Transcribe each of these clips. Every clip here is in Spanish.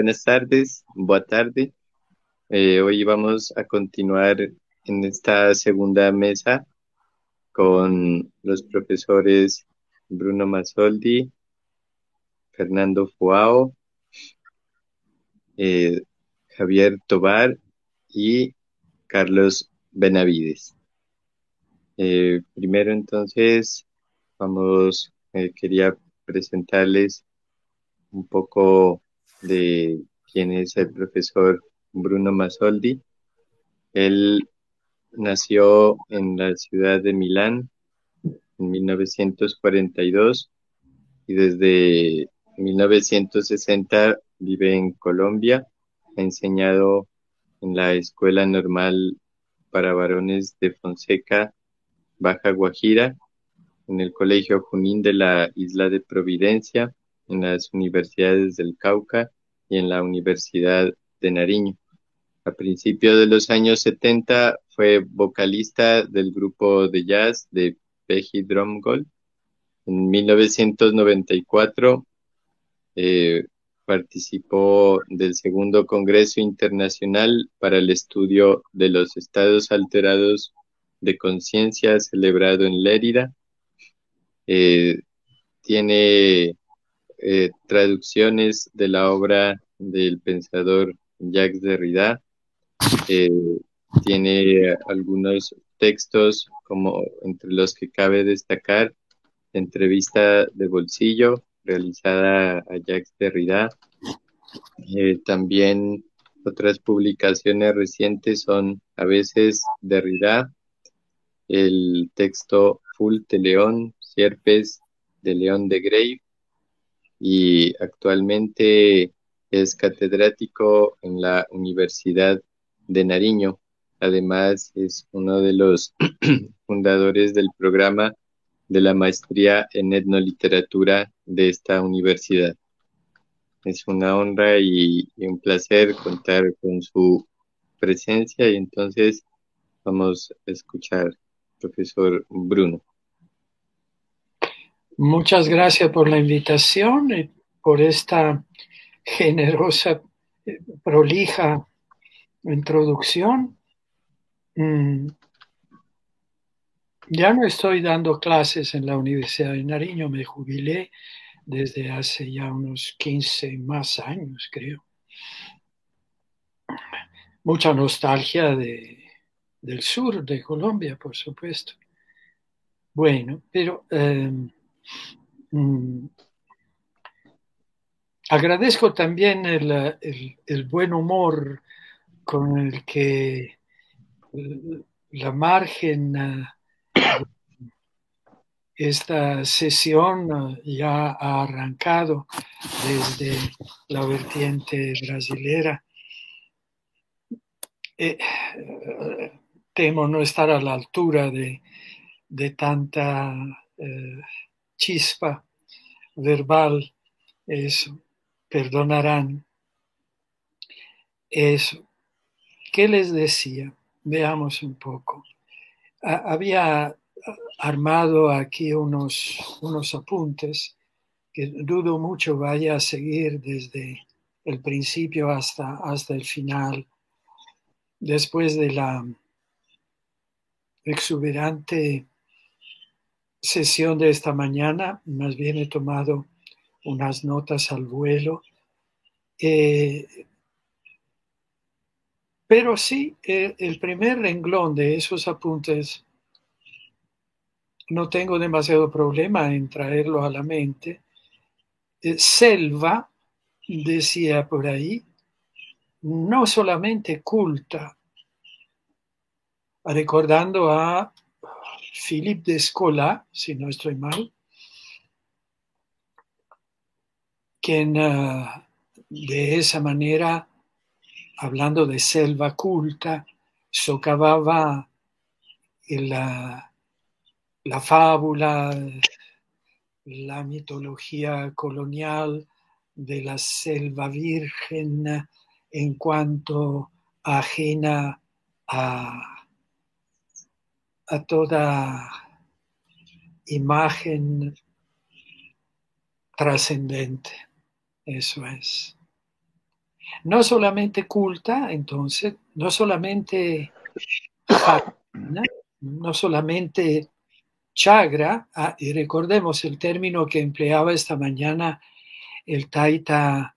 buenas tardes, buena tarde. Eh, hoy vamos a continuar en esta segunda mesa con los profesores Bruno Masoldi, Fernando Fuao, eh, Javier Tobar y Carlos Benavides. Eh, primero entonces vamos, quería presentarles un poco de quién es el profesor Bruno Masoldi. Él nació en la ciudad de Milán en 1942 y desde 1960 vive en Colombia. Ha enseñado en la Escuela Normal para Varones de Fonseca, Baja Guajira, en el Colegio Junín de la Isla de Providencia, en las universidades del Cauca y en la Universidad de Nariño. A principios de los años 70 fue vocalista del grupo de jazz de Peji Drumgold. En 1994 eh, participó del segundo Congreso Internacional para el Estudio de los Estados Alterados de Conciencia celebrado en Lérida. Eh, tiene eh, traducciones de la obra del pensador Jacques Derrida. Eh, tiene algunos textos, como entre los que cabe destacar entrevista de bolsillo realizada a Jacques Derrida. Eh, también otras publicaciones recientes son a veces Derrida, el texto Full de León, Sierpes de León de Grey, y actualmente es catedrático en la Universidad de Nariño. Además, es uno de los fundadores del programa de la maestría en etnoliteratura de esta universidad. Es una honra y, un placer contar con su presencia y entonces vamos a escuchar, profesor Bruno. Muchas gracias por la invitación y por esta generosa, eh, prolija introducción. Mm, ya no estoy dando clases en la Universidad de Nariño, me jubilé desde hace ya unos 15 más años, creo. Mucha nostalgia de, del sur de Colombia, por supuesto. Bueno, pero em, Mm. Agradezco también el, buen humor con el que la margen esta sesión ya ha arrancado desde la vertiente brasilera. Eh, temo no estar a la altura de, tanta eh, chispa verbal, eso, perdonarán. Eso. ¿Qué les decía? Veamos un poco. había armado aquí unos, unos apuntes que dudo mucho vaya a seguir desde el principio hasta, hasta el final, después de la exuberante sesión de esta mañana, más bien he tomado unas notas al vuelo. Eh, pero sí, eh, el primer renglón de esos apuntes no tengo demasiado problema en traerlo a la mente. Eh, selva, decía por ahí, no solamente culta, recordando a Philippe de Escola, si no estoy mal, quien eh, de esa manera, hablando de selva culta, socavaba la, la fábula, la mitología colonial de la selva virgen en cuanto ajena a a toda imagen trascendente. Eso es. no solamente culta, entonces, no solamente no solamente chagra, ah, y recordemos el término que empleaba esta mañana el taita,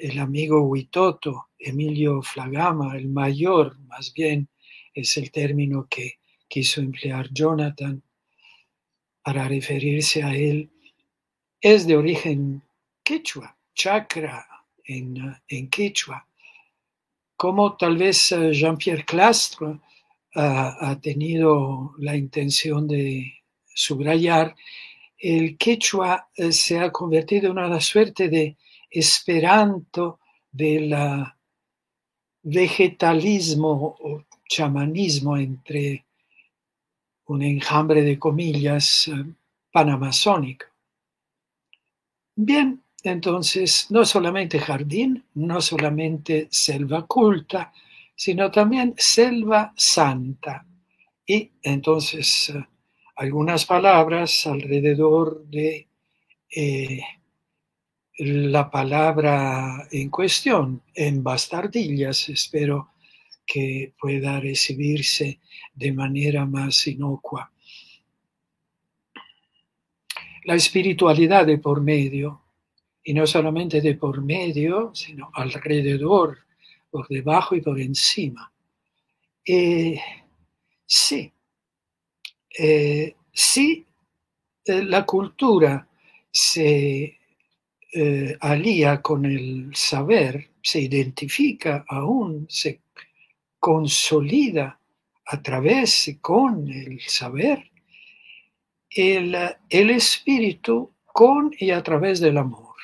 el amigo Huitoto, Emilio Flagama, el mayor, más bien, es el término que quiso emplear Jonathan para referirse a él, es de origen quechua, chakra en, en quechua, como tal vez eh, Jean-Pierre Clastre ha, tenido la intención de subrayar, el quechua eh, se ha convertido en una suerte de esperanto del vegetalismo o chamanismo entre un enjambre de comillas eh, panamazónico. Bien, entonces no solamente jardín, no solamente selva culta, sino también selva santa. Y entonces eh, algunas palabras alrededor de eh, la palabra en cuestión, en bastardillas, espero que pueda recibirse de manera más inocua. La espiritualidad de por medio, y no solamente de por medio, sino alrededor por debajo y por encima. Eh, sí, eh, sí, eh, la cultura se alía con el saber, se identifica aún, se consolida a través y con el saber, el, el espíritu con y a través del amor.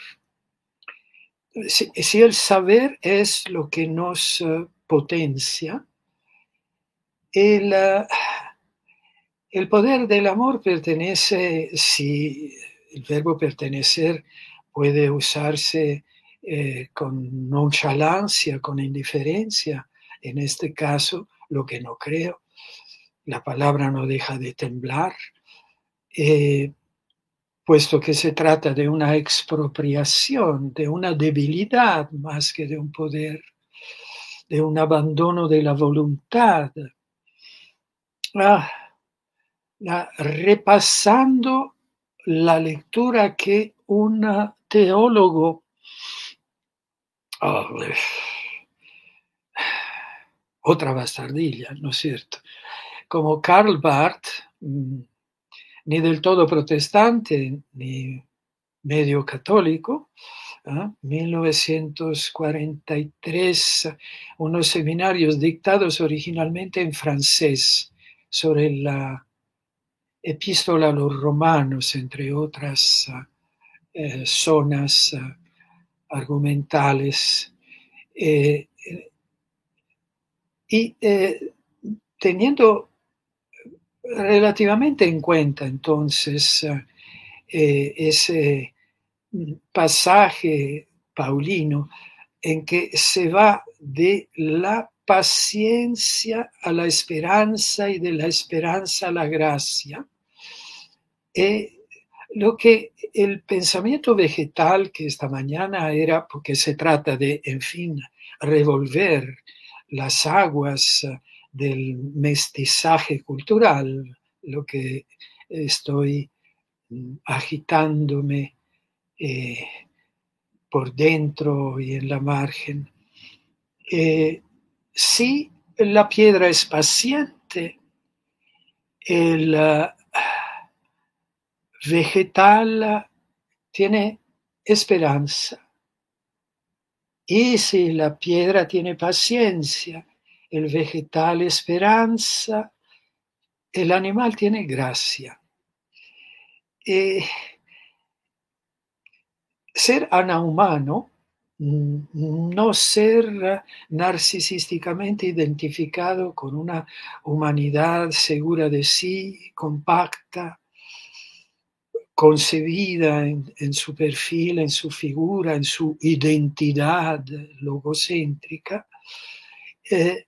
Si, el saber es lo que nos eh, potencia, el, eh, el poder del amor pertenece, si el verbo pertenecer puede usarse eh, con nonchalance, con indiferencia, en este caso, lo que no creo, la palabra no deja de temblar, puesto que se trata de una expropiación, de una debilidad más que de un poder, de un abandono de la voluntad. Ah, repasando la lectura que un teólogo oh, otra bastardilla, ¿no es cierto? Como Karl Barth, mm, ni del todo protestante, ni medio católico. 1943, ¿ah? unos seminarios dictados originalmente en francés sobre la epístola a los romanos, entre otras ¿ah? eh, zonas ¿ah? argumentales. Eh, y eh, teniendo relativamente en cuenta entonces eh, ese pasaje paulino en que se va de la paciencia a la esperanza y de la esperanza a la gracia. Eh, lo que el pensamiento vegetal que esta mañana era, porque se trata de, en fin, revolver las aguas del mestizaje cultural, lo que estoy mm, agitándome eh, por dentro y en la margen. Eh, si la piedra es paciente, el vegetal tiene esperanza. Y si la piedra tiene paciencia, el vegetal esperanza, el animal tiene gracia. Eh, ser anahumano, mm, no ser narcisísticamente identificado con una humanidad segura de sí, compacta, concebida en, su perfil, en su figura, en su identidad logocéntrica, eh,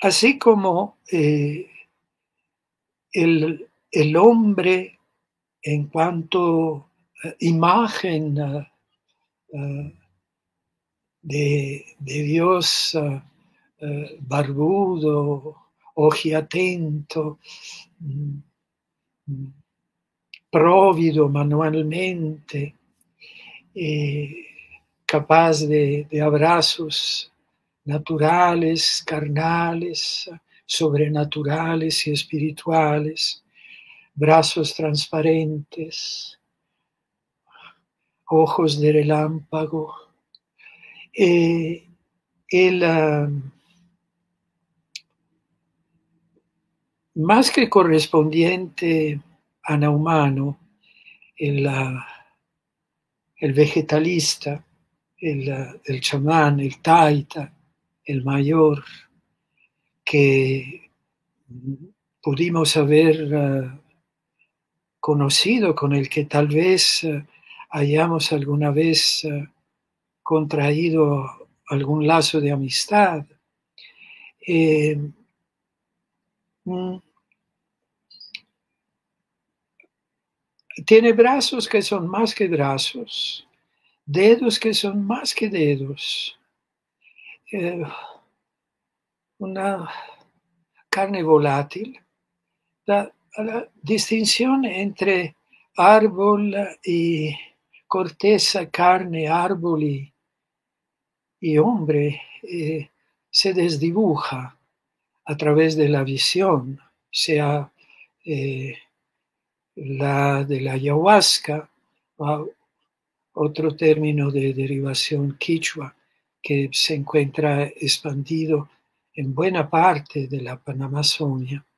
Así como eh, el, hombre en cuanto a imagen de, Dios barbudo, ojiatento, mm, próvido manualmente, capaz de, de abrazos naturales, carnales, sobrenaturales y espirituales, brazos transparentes, ojos de relámpago. Eh, el, más que correspondiente a Naumano, el, el vegetalista, el, el chamán, el taita, el mayor, que pudimos haber eh, conocido, con el que tal vez eh, hayamos alguna vez eh, contraído algún lazo de amistad. Mm, tiene brazos que son más que brazos, dedos que son más que dedos. Una carne volátil, la, distinción entre árbol y corteza, carne, árbol y, hombre eh, se desdibuja a través de la visión, sea eh, la de la ayahuasca, otro término de derivación quichua, que se encuentra expandido en buena parte de la Panamazonia.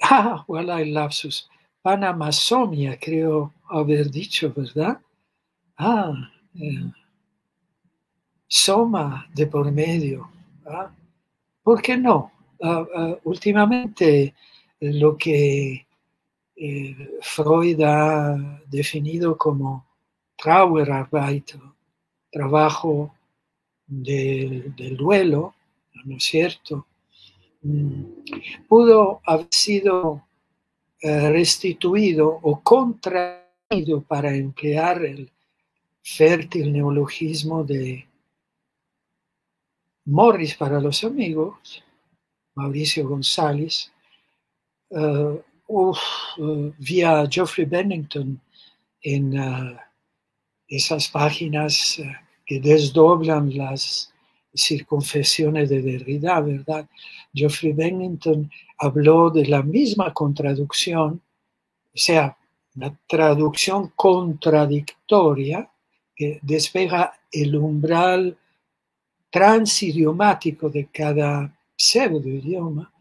Ah, voilà el lapsus. Panamazonia, creo haber dicho, ¿verdad? Ah, eh, Soma de por medio. ¿ah? ¿Por qué no? Ah, ah, últimamente lo que eh, Freud ha definido como Trauerarbeit, trabajo del, duelo, ¿no es cierto? Mm, pudo haber sido eh, restituido o contraído para emplear el fértil neologismo de Morris para los amigos, Mauricio González, uh, vía Geoffrey Bennington en esas páginas que desdoblan las circunfesiones de Derrida, ¿verdad? Geoffrey Bennington habló de la misma contradicción, o sea, una traducción contradictoria que despega el umbral transidiomático de cada pseudo-idioma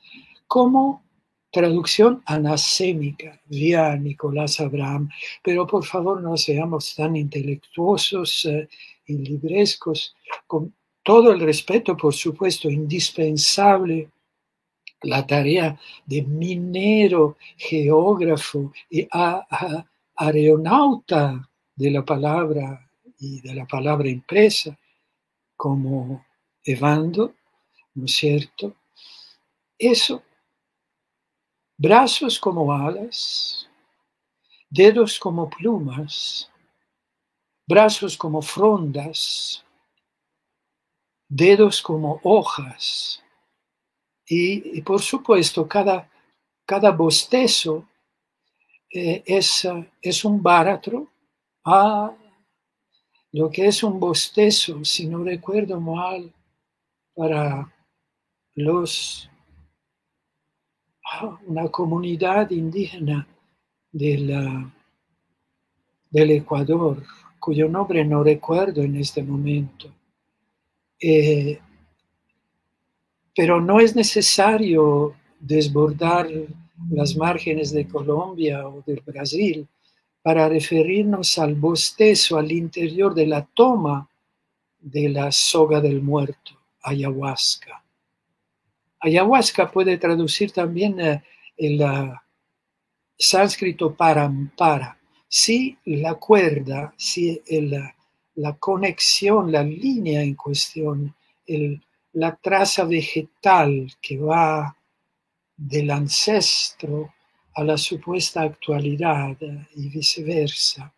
como traducción anasémica vía Nicolás Abraham. Pero por favor no seamos tan intelectuosos eh, y librescos, con todo el respeto, por supuesto, indispensable la tarea de minero, geógrafo y aeronauta de la palabra y de la palabra impresa, como Evando, ¿no es cierto? Eso, brazos como alas, dedos como plumas, brazos como frondas, dedos como hojas. Y, por supuesto, cada, cada bostezo eh, es, es, un báratro. Ah, lo que es un bostezo, si no recuerdo mal, para los ah, una comunidad indígena del Ecuador, cuyo nombre no recuerdo en este momento. Eh, pero no es necesario desbordar las márgenes de Colombia o del Brasil para referirnos al bostezo al interior de la toma de la soga del muerto, ayahuasca. Ayahuasca puede traducir también eh, el uh, sánscrito parampara. Si la cuerda, si el, la conexión, la línea en cuestión, la traza vegetal que va del ancestro a la supuesta actualidad y viceversa,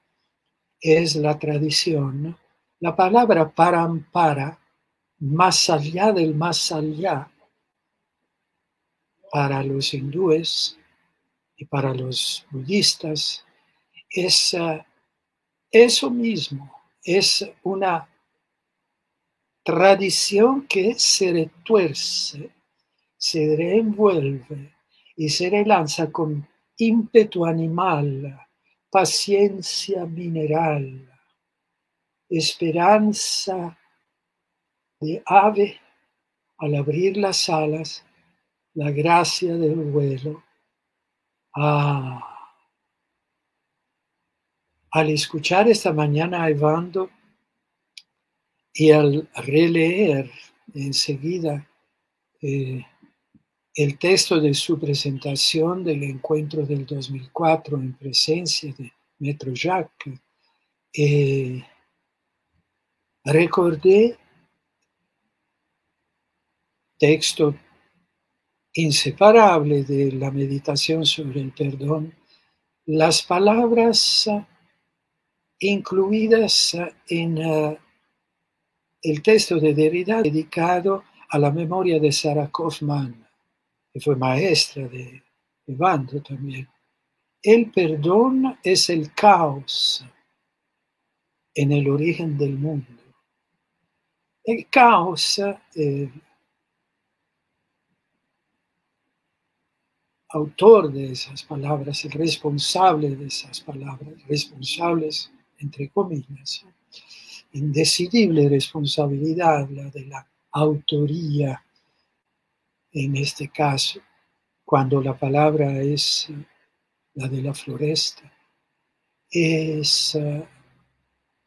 es la tradición. La palabra parampara, más allá del más allá, para los hindúes y para los budistas, es eh, eso mismo, es una tradición que se retuerce, se reenvuelve y se relanza con ímpetu animal, paciencia mineral, esperanza de ave al abrir las alas, la gracia del vuelo. Ah. Al escuchar esta mañana a Evando y al releer enseguida eh, el texto de su presentación del encuentro del 2004 en presencia de Metro Jacques, eh, recordé texto inseparable de la meditación sobre el perdón, las palabras incluidas en eh, el texto de Derrida dedicado a la memoria de Sarah Kaufman que fue maestra de Evandro también. El perdón es el caos en el origen del mundo. El caos, el autor de esas palabras, el responsable de esas palabras, responsables entre comillas, indecidible responsabilidad, la de la autoría en este caso, cuando la palabra es eh, la de la floresta, es eh,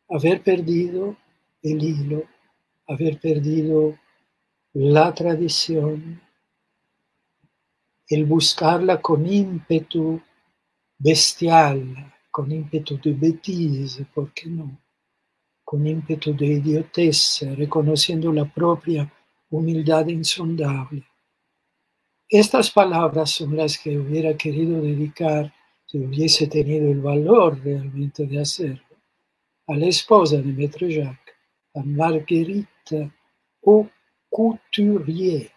haber perdido el hilo, haber perdido la tradición, el buscarla con ímpetu bestial, con ímpetu de betise, ¿por qué no? Con ímpetu de idioteza, reconociendo la propia humildad insondable. Estas palabras son las que hubiera querido dedicar, si hubiese tenido el valor realmente de hacerlo, a la esposa de Maître Jacques, a Marguerite au Couturier.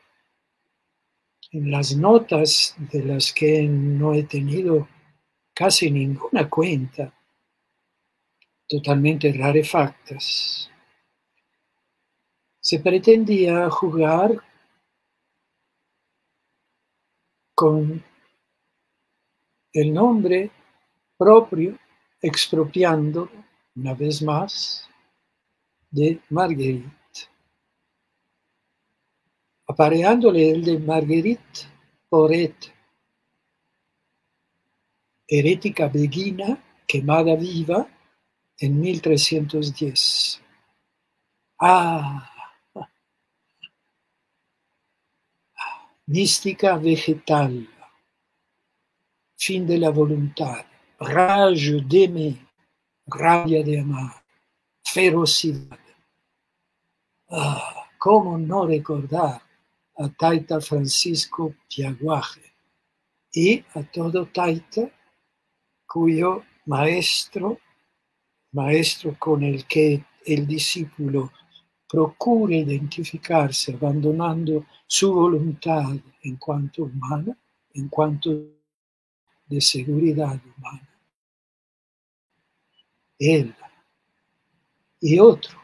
En las notas de las que no he tenido casi ninguna cuenta, totalmente rarefactas, se pretendía jugar con el nombre propio, expropiando una vez más de Marguerite, apareándole el de Marguerite Poret, herética beguina quemada viva en 1310. Ah, mística vegetal, fin de la voluntad, rage d'aimer, rabia de amar, ferocidad. Ah, ¿Cómo no recordar a Taita Francisco Piaguaje y a todo Taita, cuyo maestro, maestro con el que el discípulo procure identificarse abandonando su voluntad en cuanto humana, en cuanto de seguridad humana. Él y otro,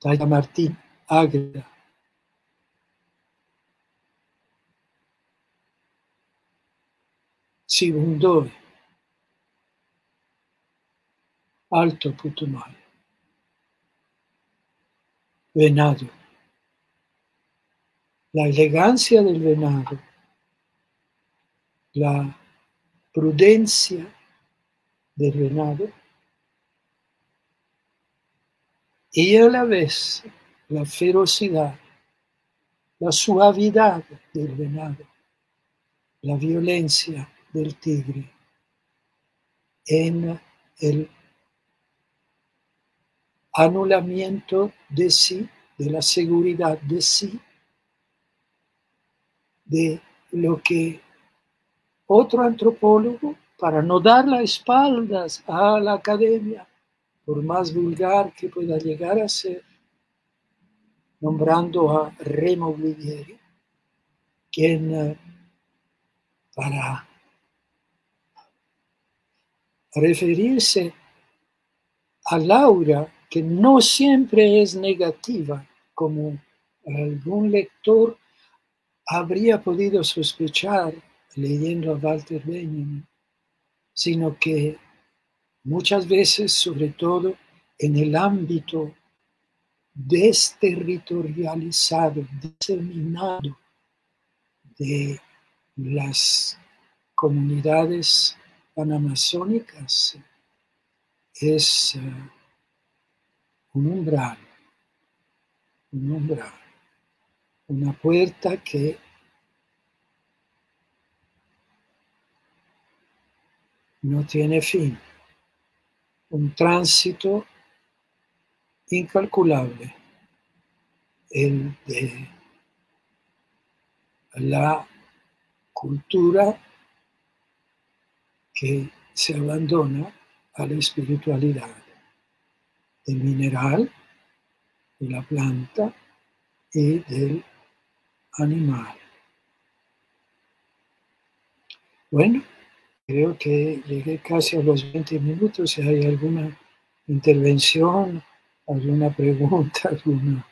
Taya Martín Agra, Sibundoy, Alto Putumayo venado. La elegancia del venado, la prudencia del venado y a la vez la ferocidad, la suavidad del venado, la violencia del tigre en el anulamiento de sí, de la seguridad de sí, de lo que otro antropólogo, para no dar las espaldas a la academia, por más vulgar que pueda llegar a ser, nombrando a Remo Guidieri, quien eh, para referirse a Laura, que no siempre es negativa, como algún lector habría podido sospechar leyendo a Walter Benjamin, sino que muchas veces, sobre todo en el ámbito desterritorializado, diseminado de las comunidades panamazónicas, es eh, un umbral, un umbral, una puerta que no tiene fin, un tránsito incalculable, el de la cultura que se abandona a la espiritualidad del mineral, de la planta y del animal. Bueno, creo que llegué casi a los 20 minutos. Si hay alguna intervención, alguna pregunta, algún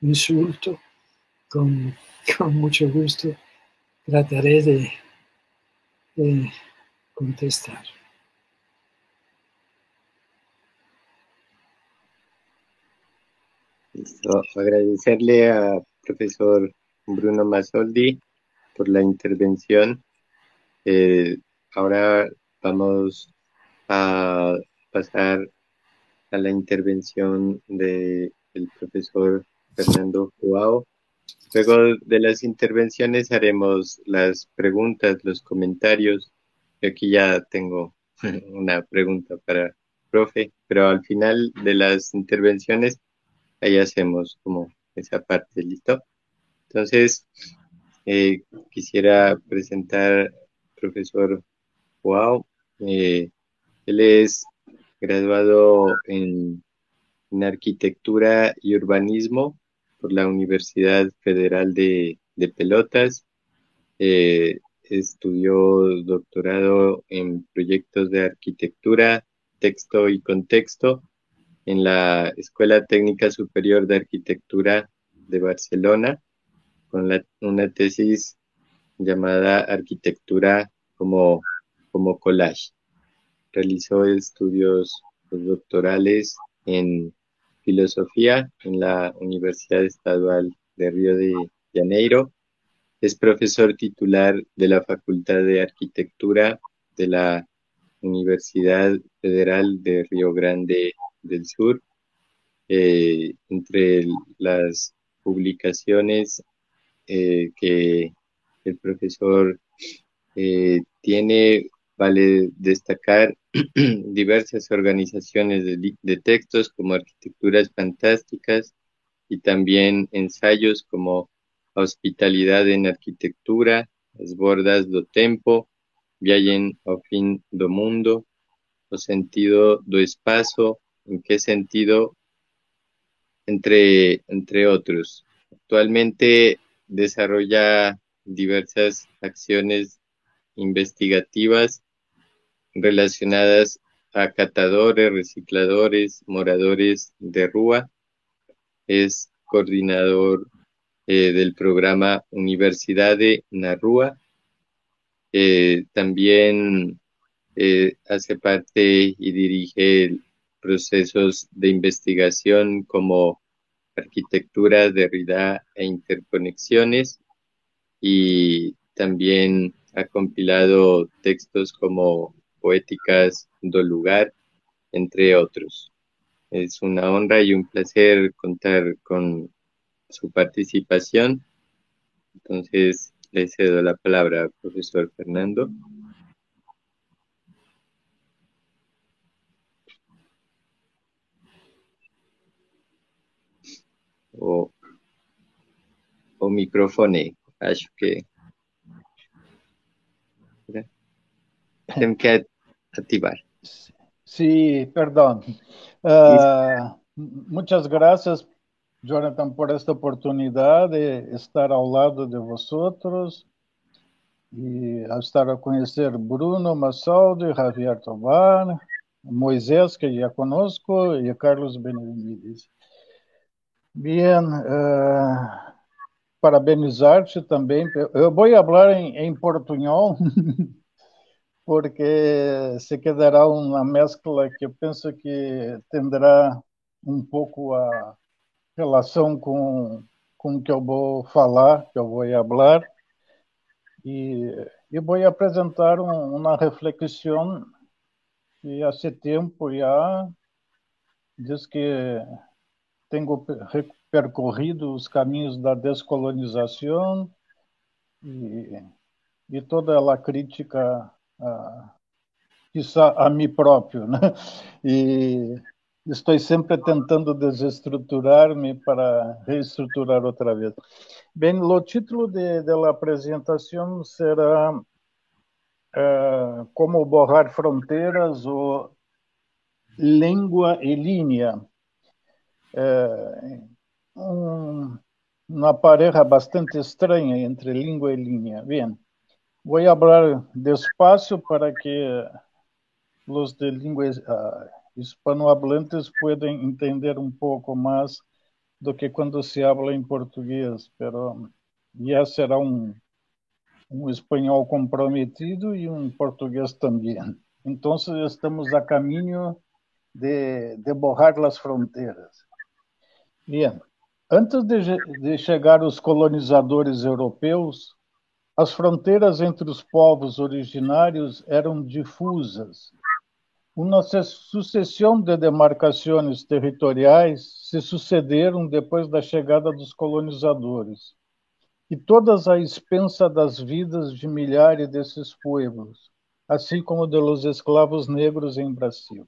insulto, con, mucho gusto trataré de, de contestar. Agradecerle a profesor Bruno Masoldi por la intervención. Eh, ahora vamos a pasar a la intervención del profesor Fernando Joao. Luego de las intervenciones haremos las preguntas, los comentarios. aquí ya tengo una pregunta para profe, pero al final de las intervenciones ahí hacemos como esa parte, ¿listo? Entonces, eh, quisiera presentar al profesor Wow. Eh, él es graduado en, arquitectura y urbanismo por la Universidad Federal de, Pelotas. Eh, estudió doctorado en proyectos de arquitectura, texto y contexto en la Escuela Técnica Superior de Arquitectura de Barcelona con una tesis llamada Arquitectura como, como collage. Realizó estudios doctorales en filosofía en la Universidad Estadual de Río de Janeiro. Es profesor titular de la Facultad de Arquitectura de la Universidad Federal de Río Grande del Sur. Eh, entre las publicaciones eh, que el profesor eh, tiene, vale destacar diversas organizaciones de, textos como Arquitecturas Fantásticas y también ensayos como Hospitalidad en Arquitectura, Las Bordas do Tempo, Viajen ao Fin do Mundo, O Sentido do Espaço, en qué sentido, entre, entre otros. Actualmente desarrolla diversas acciones investigativas relacionadas a catadores, recicladores, moradores de Rúa. Es coordinador eh, del programa Universidad de Narrúa. Eh, también eh, hace parte y dirige procesos de investigación como arquitectura, Derrida e interconexiones y también ha compilado textos como Poéticas do Lugar, entre otros. Es una honra y un placer contar con su participación. Entonces, le cedo la palabra al profesor Fernando. O, o microfone. Acho que temos que ativar. Sí, perdón. Uh, muchas gracias, Jonathan, por esta oportunidad de estar ao lado de vosotros e estar a conhecer Bruno Massaldo, Javier Tobar, Moisés, que já conosco, e Carlos Benavides. Bien, uh, parabenizar-te também. Eu vou falar em, em portunhol, porque se quedará uma mescla que eu penso que terá um pouco a relação com, com o que eu vou falar, que eu vou falar. E eu vou apresentar um, uma reflexão que há tempo já diz que tenho percorrido os caminhos da descolonização e, e toda a crítica, a, a, mim próprio, né? E estou sempre tentando desestruturar-me para reestruturar outra vez. Bem, o título la apresentação será uh, Como borrar fronteiras ou Língua e Linha. Uh, um, uma pareja bastante estranha entre língua e linha. Bem, vou falar despacio para que os de língua uh, hispanohablantes puedan entender um pouco mais do que quando se habla em português, pero já será um, um espanhol comprometido e um português também. Então, estamos a caminho de, de borrar as fronteiras. Antes de, de chegar os colonizadores europeus, as fronteiras entre os povos originários eram difusas uma sucessão de demarcações territoriais se sucederam depois da chegada dos colonizadores, e todas à expensa das vidas de milhares desses pueblos, assim como de los escravos negros em Brasil.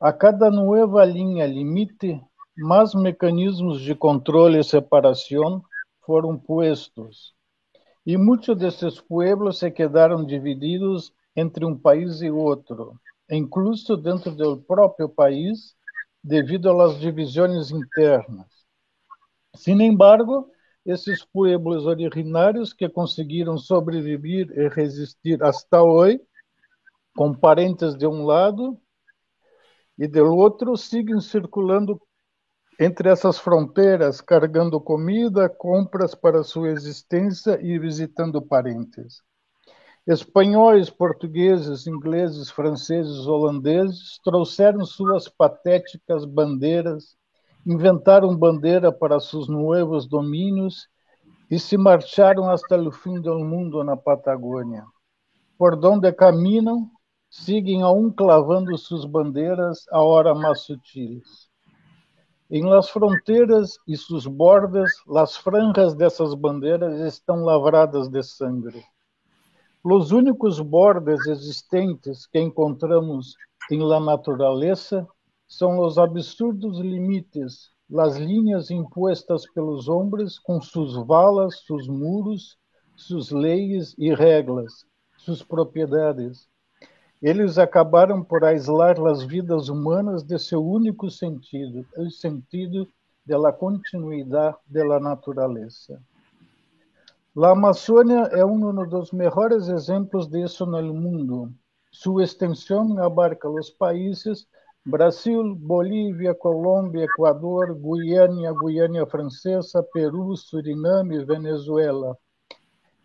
A cada nova linha limite, mais mecanismos de controle e separação foram postos, e muitos desses pueblos se quedaram divididos entre um país e outro, incluso dentro do próprio país, devido às divisões internas. Sin embargo, esses pueblos originários que conseguiram sobreviver e resistir hasta hoje, com parentes de um lado e do outro, seguem circulando entre essas fronteiras, carregando comida, compras para sua existência e visitando parentes. Espanhóis, portugueses, ingleses, franceses, holandeses trouxeram suas patéticas bandeiras, inventaram bandeira para seus novos domínios e se marcharam até o fim do mundo na Patagônia. Por donde caminham, seguem aún clavando suas bandeiras a hora mais sutis. Em las fronteiras e seus bordes, las franjas dessas bandeiras estão lavradas de sangue. Os únicos bordes existentes que encontramos em la natureza são os absurdos limites, as linhas impostas pelos homens com suas valas, seus muros, suas leis e regras, suas propriedades. Eles acabaram por aislar as vidas humanas de seu único sentido, o sentido da continuidade da natureza. La Amazônia é um dos melhores exemplos disso no mundo. Sua extensão abarca os países Brasil, Bolívia, Colômbia, Equador, Guiana, Guiana Francesa, Peru, Suriname Venezuela.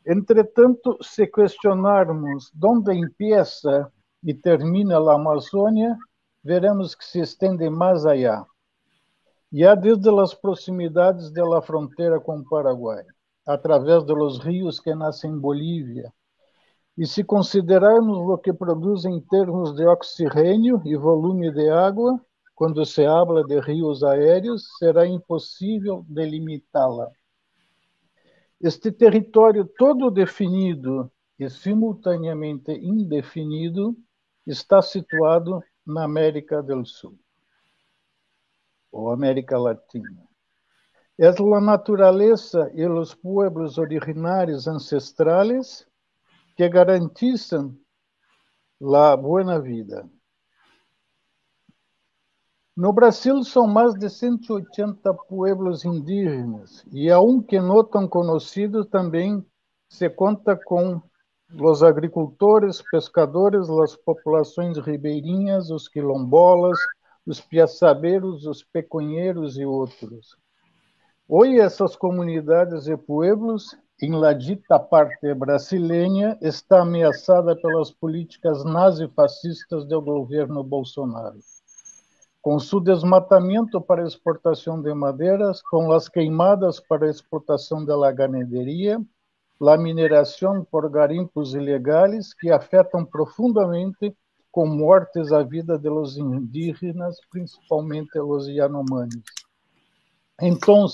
Entretanto, se questionarmos onde empieza e termina a Amazônia, veremos que se estende mais allá. Já desde as proximidades da fronteira com o Paraguai através dos rios que nascem em Bolívia. E se considerarmos o que produz em termos de oxigênio e volume de água, quando se habla de rios aéreos, será impossível delimitá-la. Este território todo definido e simultaneamente indefinido está situado na América do Sul, ou América Latina. Es la naturaleza y los pueblos originarios ancestrales que garantizan la buena vida. No Brasil são mais de 180 pueblos indígenas e aunque não tão conhecidos também se conta com os agricultores, pescadores, as populações ribeirinhas, os quilombolas, os piaçabeiros, os peconheiros e outros. Hoje essas comunidades e pueblos, em la dita parte brasileira, está ameaçada pelas políticas nazifascistas do governo Bolsonaro com seu desmatamento para exportação de madeiras, com as queimadas para explotação da ganaderia, a mineração por garimpos ilegais que afetam profundamente com mortes a vida de los indígenas, principalmente os Yanomamis. Então,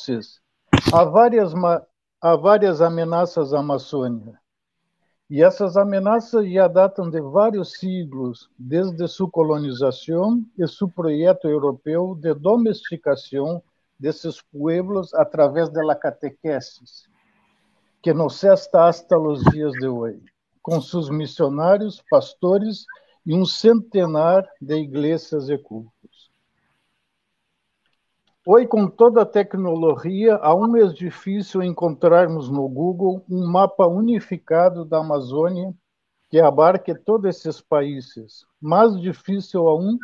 há várias, há várias ameaças à Amazônia. E essas ameaças já datam de vários siglos, desde sua colonização e seu projeto europeu de domesticação desses pueblos através da catequesis, que nos cesta hasta os dias de hoje, com seus missionários, pastores e um centenar de igrejas e cultos. Hoje, com toda a tecnologia, aún é difícil encontrarmos no Google um mapa unificado da Amazônia que abarque todos esses países. Mais difícil aún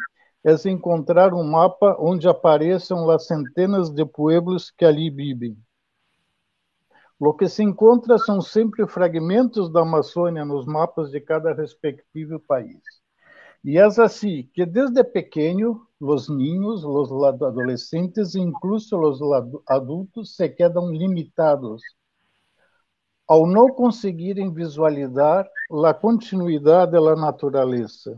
é encontrar um mapa onde apareçam as centenas de pueblos que ali vivem. O que se encontra são sempre fragmentos da Amazônia nos mapas de cada respectivo país. E é assim que desde pequeno os niños, os adolescentes, incluso os adultos, se quedam limitados ao não conseguirem visualizar a continuidade da natureza.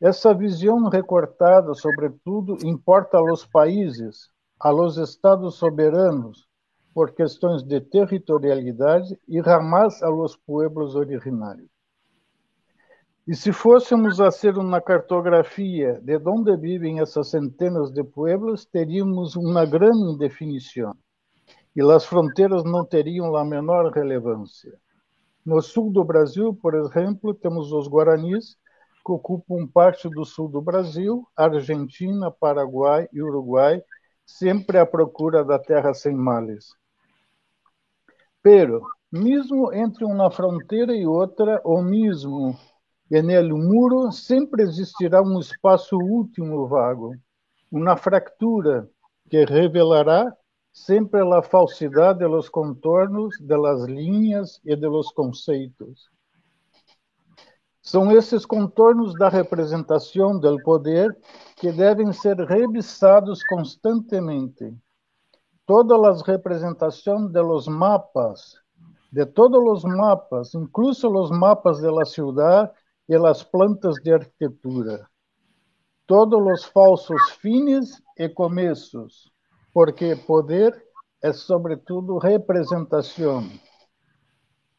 Essa visão recortada, sobretudo, importa aos países, aos estados soberanos, por questões de territorialidade e jamais aos pueblos originários. E se fôssemos a ser uma cartografia de onde vivem essas centenas de pueblos, teríamos uma grande definição. E as fronteiras não teriam a menor relevância. No sul do Brasil, por exemplo, temos os guaranis, que ocupam parte do sul do Brasil, Argentina, Paraguai e Uruguai, sempre à procura da terra sem males. Pero, mesmo entre uma fronteira e outra, ou mesmo nele muro sempre existirá um espaço último vago, uma fractura que revelará sempre a falsidade dos contornos, das linhas e dos conceitos. São esses contornos da representação do poder que devem ser revisados constantemente. Todas as representações dos mapas, de todos os mapas, incluso os mapas da cidade, pelas plantas de arquitetura. Todos os falsos fins e começos, porque poder é sobretudo representação.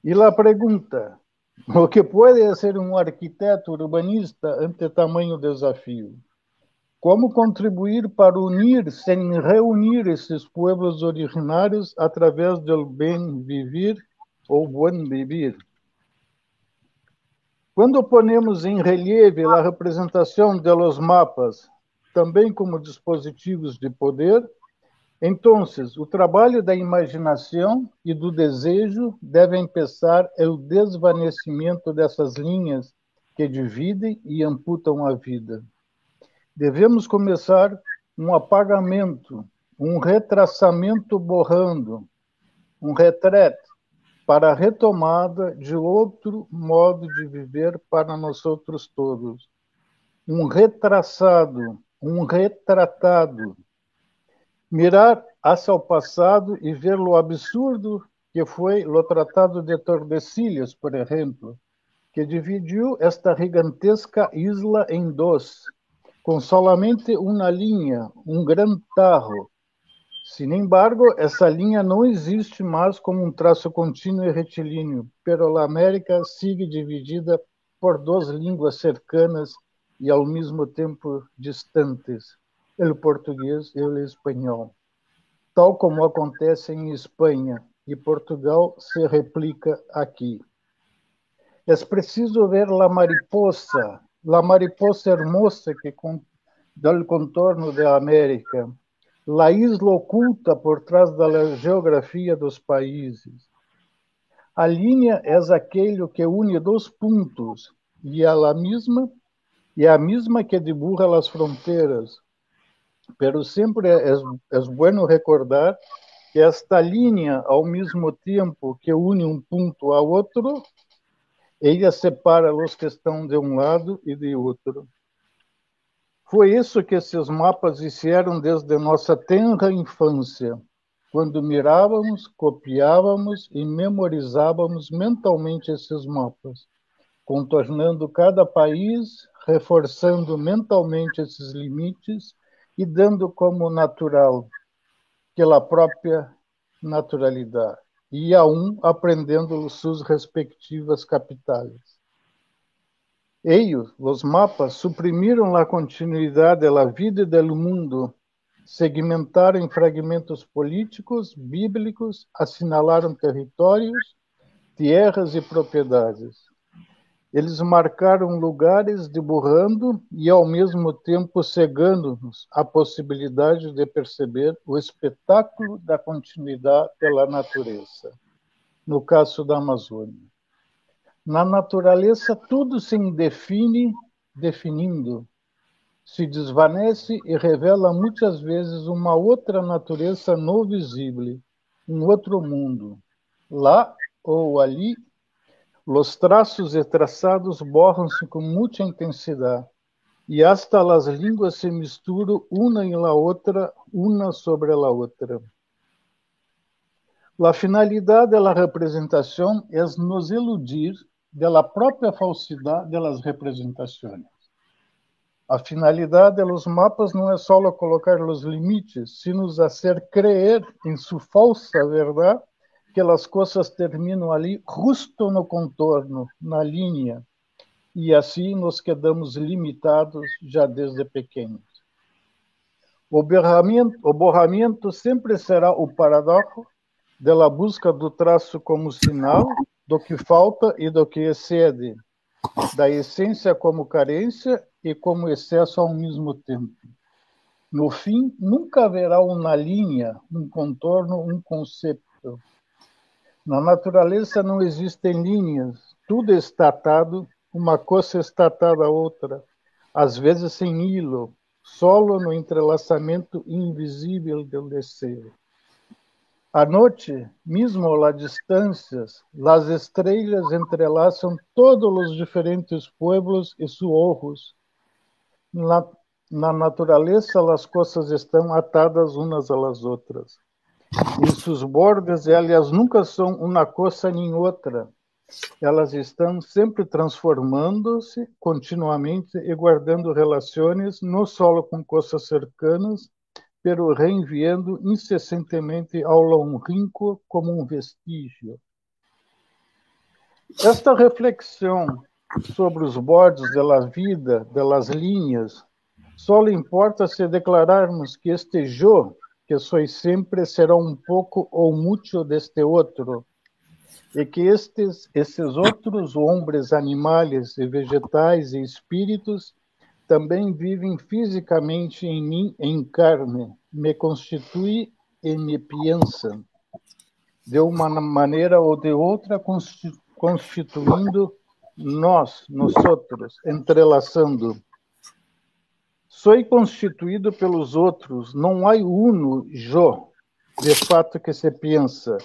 E a pergunta, o que pode ser um arquiteto urbanista ante tamanho desafio? Como contribuir para unir sem reunir esses pueblos originários através do bem viver ou bom viver? Quando ponemos em relieve a representação de los mapas, também como dispositivos de poder, então o trabalho da imaginação e do desejo deve empezar o desvanecimento dessas linhas que dividem e amputam a vida. Devemos começar um apagamento, um retraçamento borrando, um retrete, para a retomada de outro modo de viver para nós outros todos. Um retraçado, um retratado. Mirar hacia o passado e ver o absurdo que foi o Tratado de Tordesilhas, por exemplo, que dividiu esta gigantesca isla em dois, com somente uma linha, um grande tarro, Sin embargo, essa linha não existe mais como um traço contínuo e retilíneo, pero a América sigue dividida por duas línguas cercanas e ao mesmo tempo distantes, o português e o espanhol, tal como acontece em Espanha e Portugal se replica aqui. É preciso ver a mariposa, a mariposa hermosa que del contorno da América, la isla oculta por trás da geografia dos países. A linha é aquele que une dois pontos e a la mesma e a mesma que dibuja as fronteiras. Pero sempre é, é bueno recordar que esta linha, ao mesmo tempo que une um ponto a outro, ela separa os que estão de um lado e de outro. Foi isso que esses mapas fizeram desde nossa tenra infância, quando mirávamos, copiávamos e memorizávamos mentalmente esses mapas, contornando cada país, reforçando mentalmente esses limites e dando como natural pela própria naturalidade, e a um aprendendo suas respectivas capitais. Ellos, los mapas, suprimiram a continuidade da vida e do mundo, segmentaram fragmentos políticos, bíblicos, assinalaram territórios, terras e propriedades. Eles marcaram lugares deburrando e, ao mesmo tempo, cegando-nos a possibilidade de perceber o espetáculo da continuidade pela natureza, no caso da Amazônia. Na natureza, tudo se indefine definindo, se desvanece e revela muitas vezes uma outra natureza não visível, um outro mundo. Lá ou ali, Los traços e traçados borram-se com muita intensidade, e hasta las línguas se misturam uma em la outra, uma sobre la outra. La finalidade de la representación es é nos iludir de la propia falsidad de las representaciones. A finalidade de los mapas não é só colocar los limites, sino fazer creer em sua falsa verdade que as coisas terminam ali, justo no contorno, na linha, e assim nos quedamos limitados já desde pequenos. O borramento, o borramento sempre será o paradoxo da busca do traço como sinal do que falta e do que excede, da essência como carência e como excesso ao mesmo tempo. No fim, nunca haverá uma linha, um contorno, um conceito. Na natureza não existem linhas, tudo está atado, uma coisa está atada à outra, às vezes sem hilo, solo no entrelaçamento invisível do desejo. À noite, mesmo a distâncias, as estrelas entrelaçam todos os diferentes pueblos e suorros. Na, na natureza, as coisas estão atadas umas às outras. Em seus bordes, elas nunca são uma coisa nem outra. Elas estão sempre transformando-se continuamente e guardando relações não só com coisas cercanas, pero reenviando incessantemente ao longínquo como um vestígio. Esta reflexão sobre os bordes da vida, das linhas, só importa se declararmos que este eu, que sou sempre, será um pouco ou muito deste outro, e que estes, esses outros homens, animais e vegetais e espíritos também vivem fisicamente em mim, em carne, me constitui e me pensam, de uma maneira ou de outra, constituindo nós, nós outros, entrelaçando. Sou constituído pelos outros, não há uno eu, de fato, que se pensa.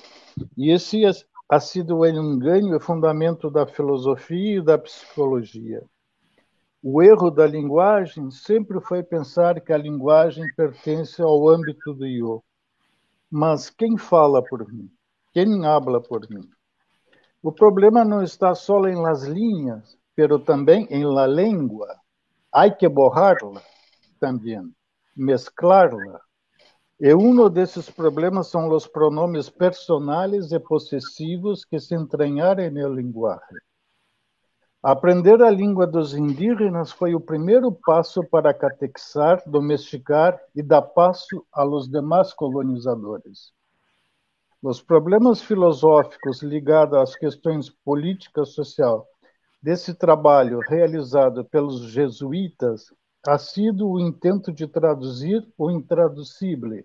E esse ha sido o engano e fundamento da filosofia e da psicologia. O erro da linguagem sempre foi pensar que a linguagem pertence ao âmbito do eu. Mas quem fala por mim? Quem habla por mim? O problema não está só em las linhas, pero também em la língua. Hay que borrarla também, mesclarla. E um desses problemas são os pronomes personais e possessivos que se entranharam no linguagem. Aprender a língua dos indígenas foi o primeiro passo para catequizar, domesticar e dar passo aos demais colonizadores. Os problemas filosóficos ligados às questões políticas social desse trabalho realizado pelos jesuítas sido o intento de traduzir o intraducível,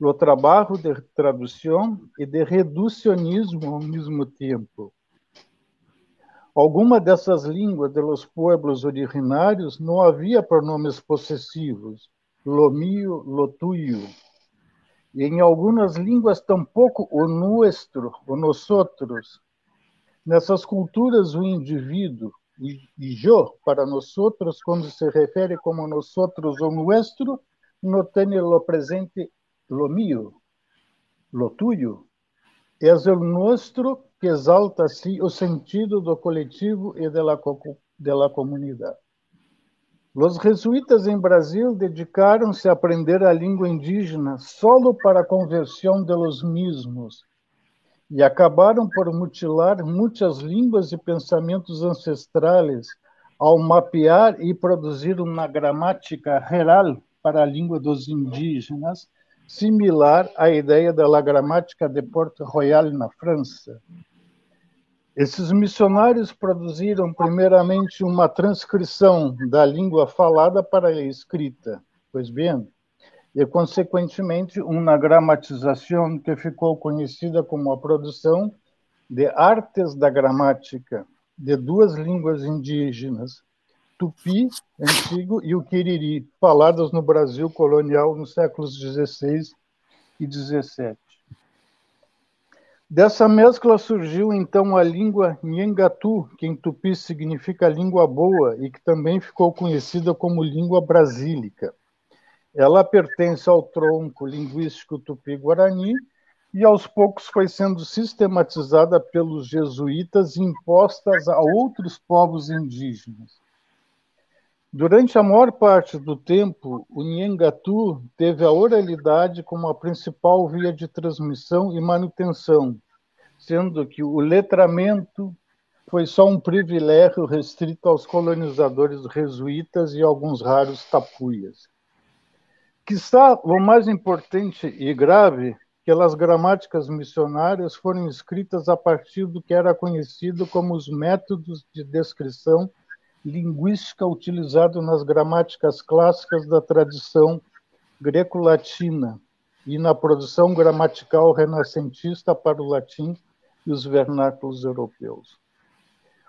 o trabalho de tradução e de reducionismo ao mesmo tempo. Alguma dessas línguas de los pueblos originários não havia pronomes possessivos, lo mío, lo tuyo. E em algumas línguas tampouco o nuestro, o nosotros. Nessas culturas, o indivíduo, e eu, para nós outros, quando se refere como nós outros ou nuestro, não tem lo presente lo mío, lo tuyo. É o nosso que exalta assim o sentido do coletivo e da de comunidade. Os jesuítas em Brasil dedicaram-se a aprender a língua indígena solo para a conversão de los mismos e acabaram por mutilar muitas línguas e pensamentos ancestrais ao mapear e produzir uma gramática geral para a língua dos indígenas, similar à ideia da gramática de Port Royal na França. Esses missionários produziram primeiramente uma transcrição da língua falada para a escrita, pois bem, e, consequentemente, uma gramatização que ficou conhecida como a produção de artes da gramática de duas línguas indígenas, tupi, antigo, e o quiriri, faladas no Brasil colonial nos séculos XVI e XVII. Dessa mescla surgiu então a língua Nhengatu, que em tupi significa língua boa e que também ficou conhecida como língua brasílica. Ela pertence ao tronco linguístico tupi-guarani e aos poucos foi sendo sistematizada pelos jesuítas e imposta a outros povos indígenas. Durante a maior parte do tempo, o Nhengatu teve a oralidade como a principal via de transmissão e manutenção, sendo que o letramento foi só um privilégio restrito aos colonizadores jesuítas e alguns raros tapuias. Quizá o mais importante e grave que as gramáticas missionárias foram escritas a partir do que era conhecido como os métodos de descrição linguística utilizados nas gramáticas clássicas da tradição greco-latina e na produção gramatical renascentista para o latim e os vernáculos europeus.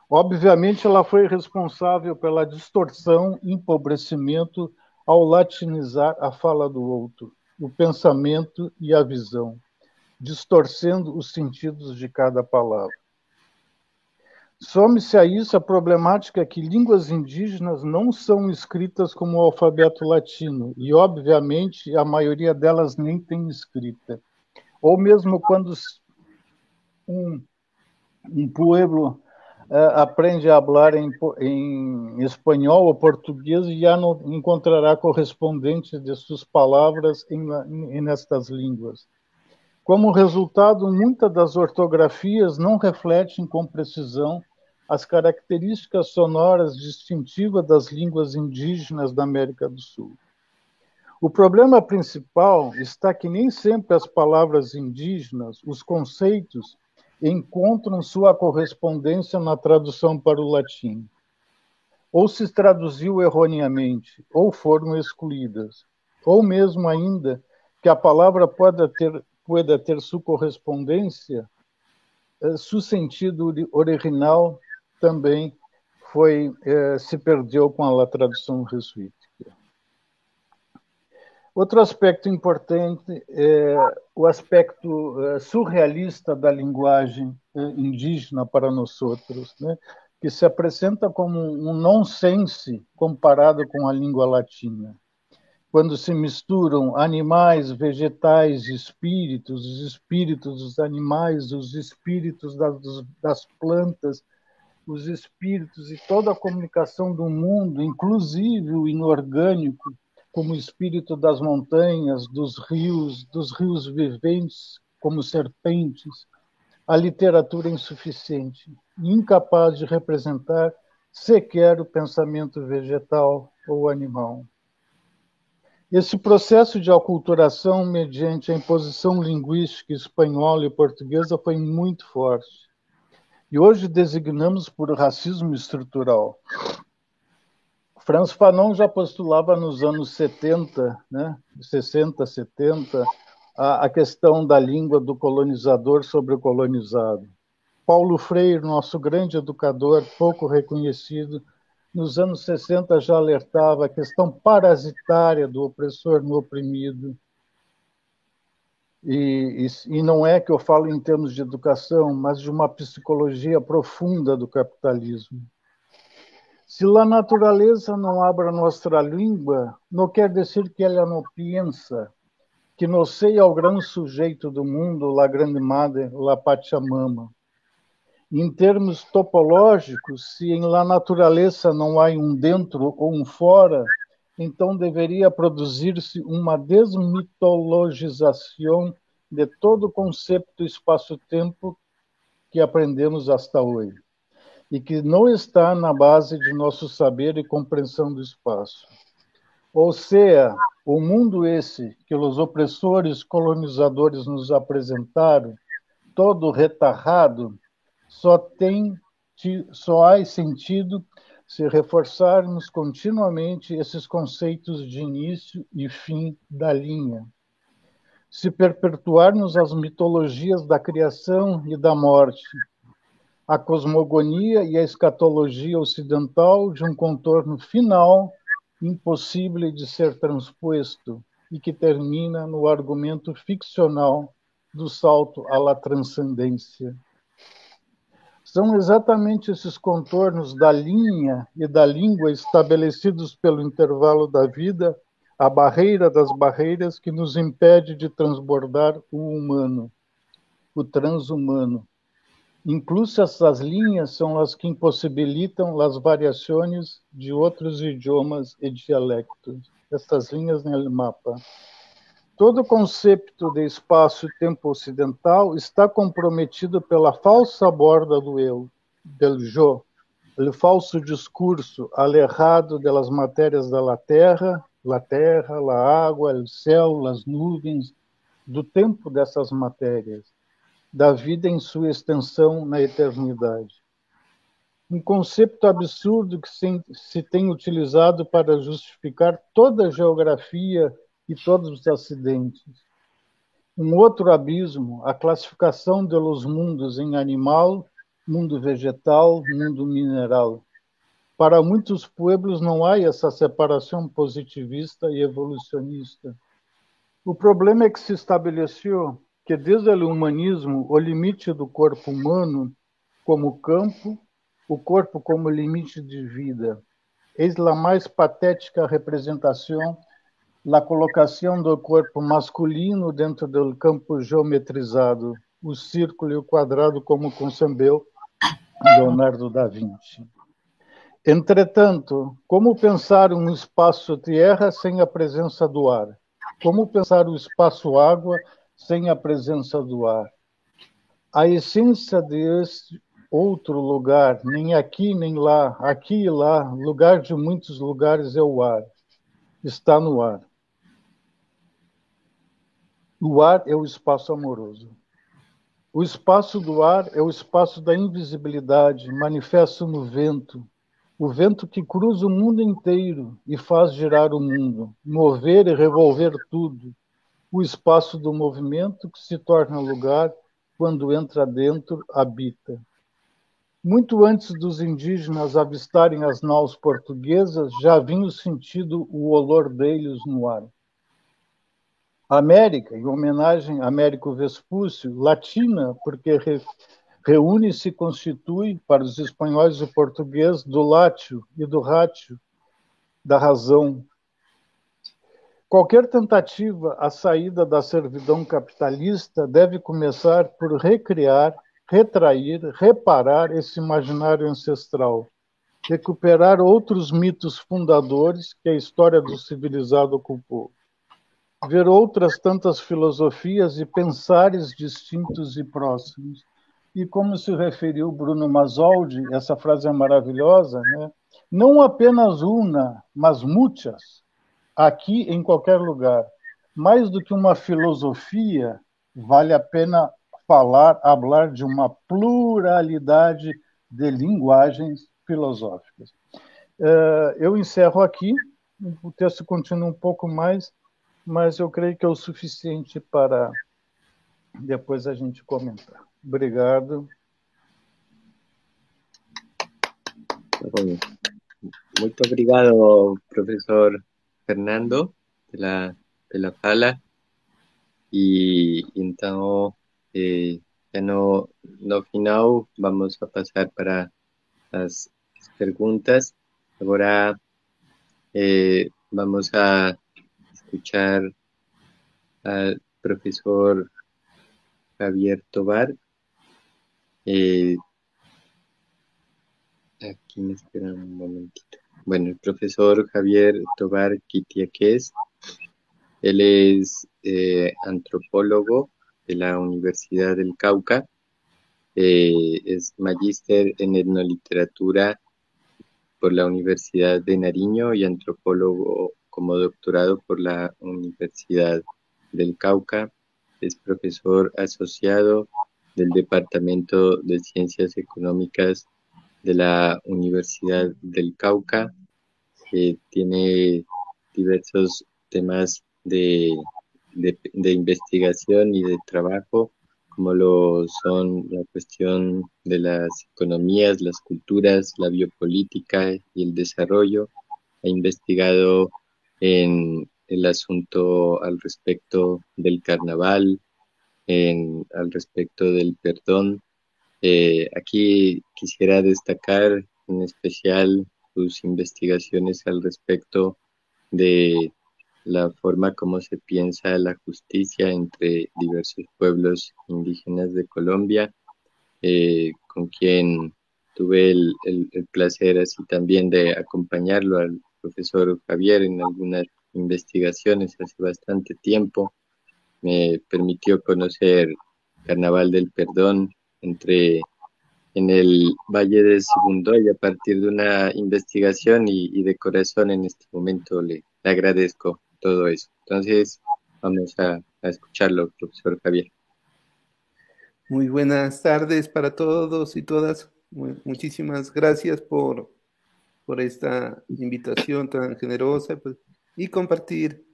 Obviamente, ela foi responsável pela distorção empobrecimento ao latinizar a fala do outro, o pensamento e a visão, distorcendo os sentidos de cada palavra. Some-se a isso a problemática que línguas indígenas não são escritas como o alfabeto latino, e, obviamente, a maioria delas nem tem escrita. Ou mesmo quando um, um pueblo aprende a falar em, em, espanhol ou português e já não encontrará correspondente de suas palavras em, em, nestas línguas. Como resultado, muitas das ortografias não refletem com precisão as características sonoras distintivas das línguas indígenas da América do Sul. O problema principal está que nem sempre as palavras indígenas, os conceitos encontram sua correspondência na tradução para o latim. Ou se traduziu erroneamente, ou foram excluídas, ou mesmo ainda que a palavra pode ter, ter sua correspondência, eh, seu sentido original também foi eh, se perdeu com a tradução jesuíta. Outro aspecto importante é o aspecto é, surrealista da linguagem é, indígena para nós outros, né? que se apresenta como um nonsense comparado com a língua latina. Quando se misturam animais, vegetais, espíritos, os espíritos dos animais, os espíritos das, das plantas, os espíritos e toda a comunicação do mundo, inclusive o inorgânico, como espírito das montanhas, dos rios, dos rios viventes, como serpentes, a literatura insuficiente, incapaz de representar sequer o pensamento vegetal ou animal. Esse processo de aculturação mediante a imposição linguística espanhola e portuguesa foi muito forte. E hoje designamos por racismo estrutural Franz Fanon já postulava nos anos 70, né, 60, 70, a, a questão da língua do colonizador sobre o colonizado. Paulo Freire, nosso grande educador, pouco reconhecido, nos anos 60 já alertava a questão parasitária do opressor no oprimido. E, e, e, não é que eu falo em termos de educação, mas de uma psicologia profunda do capitalismo. Se a natureza não abre a nossa língua, não quer dizer que ela não pensa, que não seja o grande sujeito do mundo, a grande madre, a Pachamama. Em termos topológicos, se em la natureza não há um dentro ou um fora, então deveria produzir-se uma desmitologização de todo o conceito espaço-tempo que aprendemos hasta hoje e que não está na base de nosso saber e compreensão do espaço. Ou seja, o mundo esse que os opressores colonizadores nos apresentaram, todo retarrado, só tem só há sentido se reforçarmos continuamente esses conceitos de início e fim da linha. Se perpetuarmos as mitologias da criação e da morte, a cosmogonia e a escatologia ocidental de um contorno final impossível de ser transposto e que termina no argumento ficcional do salto à la transcendência. São exatamente esses contornos da linha e da língua estabelecidos pelo intervalo da vida, a barreira das barreiras que nos impede de transbordar o humano, o transhumano. Incluso essas linhas são as que impossibilitam as variações de outros idiomas e dialectos. Essas linhas no mapa. Todo o conceito de espaço e tempo ocidental está comprometido pela falsa borda do eu, del yo, o falso discurso alerrado das matérias da terra, la terra, la água, o céu, as nuvens, do tempo dessas matérias, da vida em sua extensão na eternidade. Um conceito absurdo que se tem utilizado para justificar toda a geografia e todos os acidentes. Um outro abismo, a classificação de los mundos em animal, mundo vegetal, mundo mineral. Para muitos pueblos não há essa separação positivista e evolucionista. O problema é que se estabeleceu que desde o humanismo o limite do corpo humano como campo, o corpo como limite de vida. Eis a mais patética representação la colocação do corpo masculino dentro do campo geometrizado, o círculo e o quadrado, como concebeu Leonardo da Vinci. Entretanto, como pensar um espaço terra sem a presença do ar? Como pensar o espaço água sem a presença do ar? A essência deste outro lugar, nem aqui nem lá, aqui e lá, lugar de muitos lugares é o ar, está no ar. O ar é o espaço amoroso. O espaço do ar é o espaço da invisibilidade, manifesto no vento. O vento que cruza o mundo inteiro e faz girar o mundo, mover e revolver tudo. O espaço do movimento que se torna lugar quando entra dentro, habita. Muito antes dos indígenas avistarem as naus portuguesas, já vinha sentido o olor deles no ar. América, em homenagem a Américo Vespúcio, latina, porque re, reúne e se constitui, para os espanhóis e portugueses, do látio e do ratio, da razão. Qualquer tentativa à saída da servidão capitalista deve começar por recriar, retrair, reparar esse imaginário ancestral, recuperar outros mitos fundadores que a história do civilizado ocupou ver outras tantas filosofias e pensares distintos e próximos. E como se referiu Bruno Masoldi, essa frase é maravilhosa, né? não apenas uma, mas muitas, aqui em qualquer lugar. Mais do que uma filosofia, vale a pena falar, falar de uma pluralidade de linguagens filosóficas. Uh, eu encerro aqui, o texto continua um pouco mais, mas eu creio que é o suficiente para depois a gente comentar. Obrigado. Muito obrigado, professor Fernando, pela, pela fala. E então, eh, já no, no final, vamos a passar para as perguntas. Agora, eh, vamos a escuchar al profesor Javier Tobar. Eh, aquí me esperan un momentito. Bueno, el profesor Javier Tobar Quitiaques, él es eh, antropólogo de la Universidad del Cauca, eh, es magíster en etnoliteratura por la Universidad de Nariño y antropólogo como doctorado por la Universidad del Cauca. Es profesor asociado del Departamento de Ciencias Económicas de la Universidad del Cauca. tiene diversos temas de, de, investigación y de trabajo, como lo son la cuestión de las economías, las culturas, la biopolítica y el desarrollo. Ha investigado en el asunto al respecto del carnaval, en, al respecto del perdón. Eh, aquí quisiera destacar en especial sus investigaciones al respecto de la forma como se piensa la justicia entre diversos pueblos indígenas de Colombia, eh, con quien tuve el, el, placer así también de acompañarlo al profesor Javier en algunas investigaciones hace bastante tiempo. Me permitió conocer Carnaval del Perdón entre en el Valle de Sibundoy a partir de una investigación y, de corazón en este momento le, agradezco todo eso. Entonces vamos a, escucharlo, profesor Javier. Muy buenas tardes para todos y todas. muchísimas gracias por por esta invitación tan generosa pues, y compartir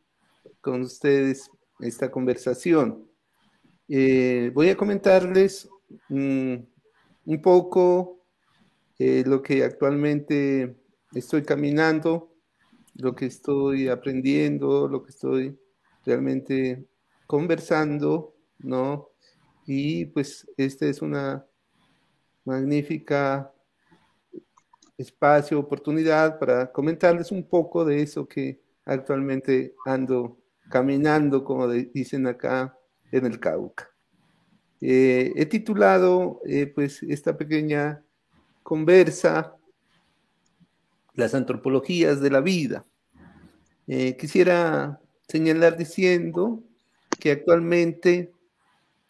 con ustedes esta conversación. Eh, voy a comentarles mm, un poco eh, lo que actualmente estoy caminando, lo que estoy aprendiendo, lo que estoy realmente conversando, ¿no? Y pues esta es una magnífica espacio, oportunidad para comentarles un poco de eso que actualmente ando caminando, como dicen acá, en el Cauca. Eh, he titulado eh, pues esta pequeña conversa las antropologías de la vida. Eh, quisiera señalar diciendo que actualmente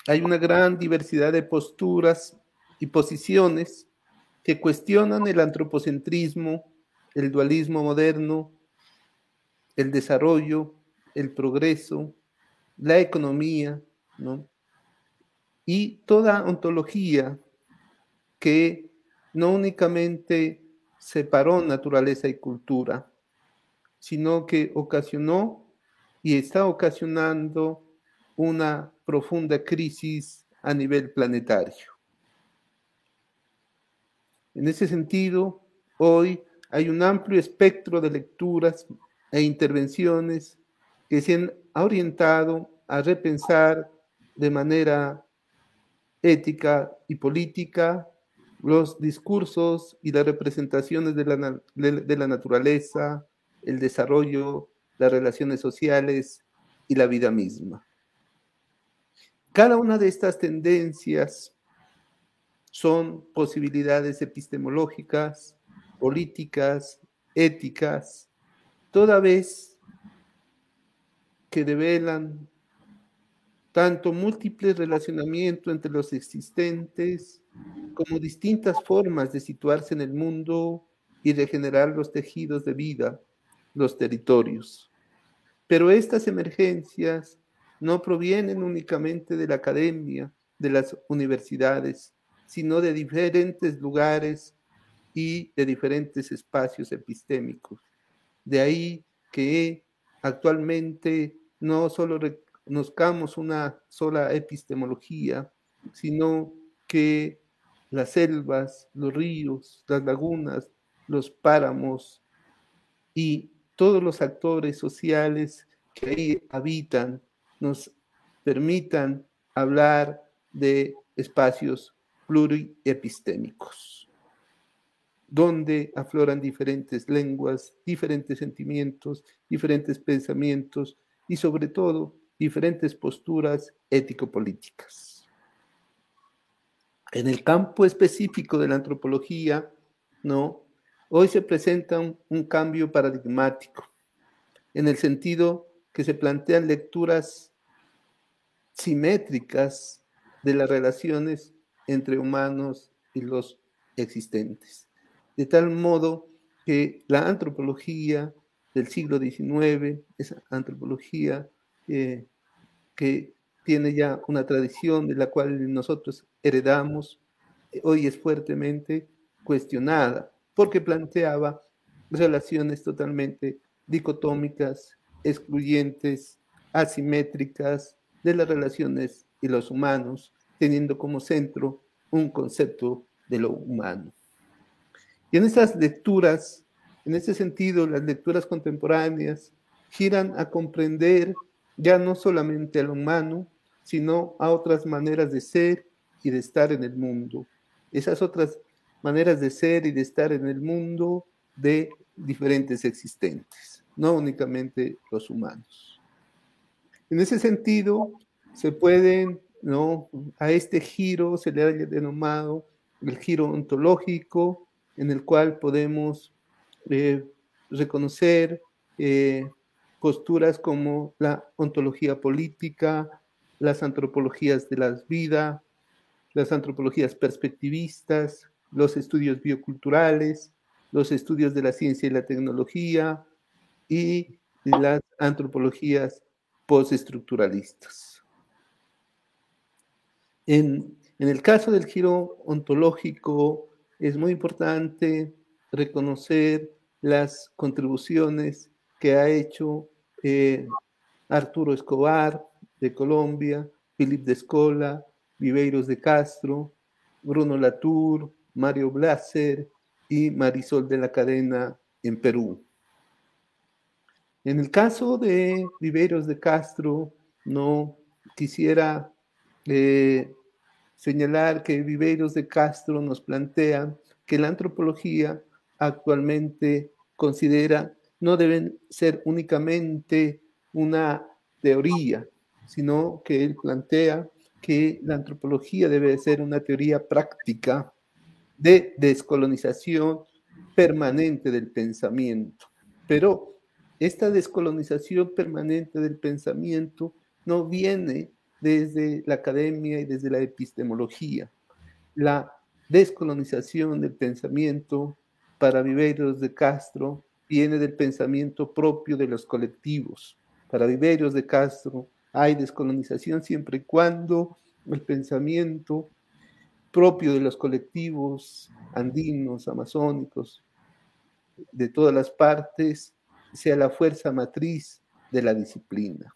hay una gran diversidad de posturas y posiciones que cuestionan el antropocentrismo, el dualismo moderno, el desarrollo, el progreso, la economía, ¿no? Y toda ontología que no únicamente separó naturaleza y cultura, sino que ocasionó y está ocasionando una profunda crisis a nivel planetario. En ese sentido, hoy hay un amplio espectro de lecturas e intervenciones que se han orientado a repensar de manera ética y política los discursos y las representaciones de la, de la naturaleza, el desarrollo, las relaciones sociales y la vida misma. Cada una de estas tendencias son posibilidades epistemológicas, políticas, éticas, toda vez que develan tanto múltiples relacionamientos entre los existentes como distintas formas de situarse en el mundo y de generar los tejidos de vida, los territorios. Pero estas emergencias no provienen únicamente de la academia, de las universidades, sino de diferentes lugares y de diferentes espacios epistémicos. De ahí que actualmente no solo reconozcamos una sola epistemología, sino que las selvas, los ríos, las lagunas, los páramos y todos los actores sociales que ahí habitan nos permitan hablar de espacios pluriepistémicos, donde afloran diferentes lenguas, diferentes sentimientos, diferentes pensamientos y sobre todo diferentes posturas ético-políticas. En el campo específico de la antropología, ¿no? Hoy se presenta un, un cambio paradigmático, en el sentido que se plantean lecturas simétricas de las relaciones entre humanos y los existentes. De tal modo que la antropología del siglo XIX, esa antropología eh, que tiene ya una tradición de la cual nosotros heredamos, eh, hoy es fuertemente cuestionada, porque planteaba relaciones totalmente dicotómicas, excluyentes, asimétricas de las relaciones y los humanos, teniendo como centro un concepto de lo humano. Y en esas lecturas, en ese sentido, las lecturas contemporáneas giran a comprender ya no solamente al humano, sino a otras maneras de ser y de estar en el mundo. Esas otras maneras de ser y de estar en el mundo de diferentes existentes, no únicamente los humanos. En ese sentido, se pueden ¿no? A este giro se le ha denominado el giro ontológico, en el cual podemos eh, reconocer eh, posturas como la ontología política, las antropologías de la vida, las antropologías perspectivistas, los estudios bioculturales, los estudios de la ciencia y la tecnología y las antropologías postestructuralistas. En, el caso del giro ontológico, es muy importante reconocer las contribuciones que ha hecho eh, Arturo Escobar de Colombia, Philip de Escola, Viveiros de Castro, Bruno Latour, Mario Blaser y Marisol de la Cadena en Perú. En el caso de Viveiros de Castro, no quisiera eh, señalar que Viveiros de Castro nos plantea que la antropología actualmente considera no deben ser únicamente una teoría, sino que él plantea que la antropología debe ser una teoría práctica de descolonización permanente del pensamiento. Pero esta descolonización permanente del pensamiento no viene desde la academia y desde la epistemología. La descolonización del pensamiento para Viveiros de Castro viene del pensamiento propio de los colectivos. Para Viveiros de Castro hay descolonización siempre y cuando el pensamiento propio de los colectivos andinos, amazónicos, de todas las partes, sea la fuerza matriz de la disciplina.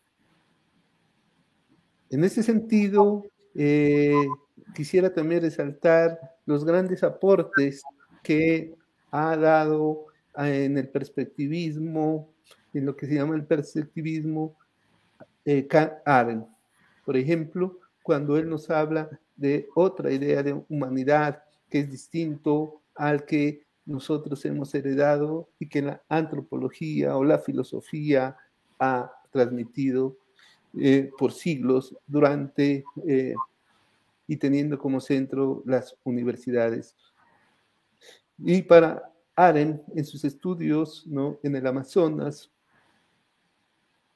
En ese sentido, eh, quisiera también resaltar los grandes aportes que ha dado en el perspectivismo, en lo que se llama el perspectivismo, eh, Arendt. Por ejemplo, cuando él nos habla de otra idea de humanidad que es distinto al que nosotros hemos heredado y que la antropología o la filosofía ha transmitido eh, por siglos durante eh, y teniendo como centro las universidades. Y para Aren, en sus estudios ¿no? en el Amazonas,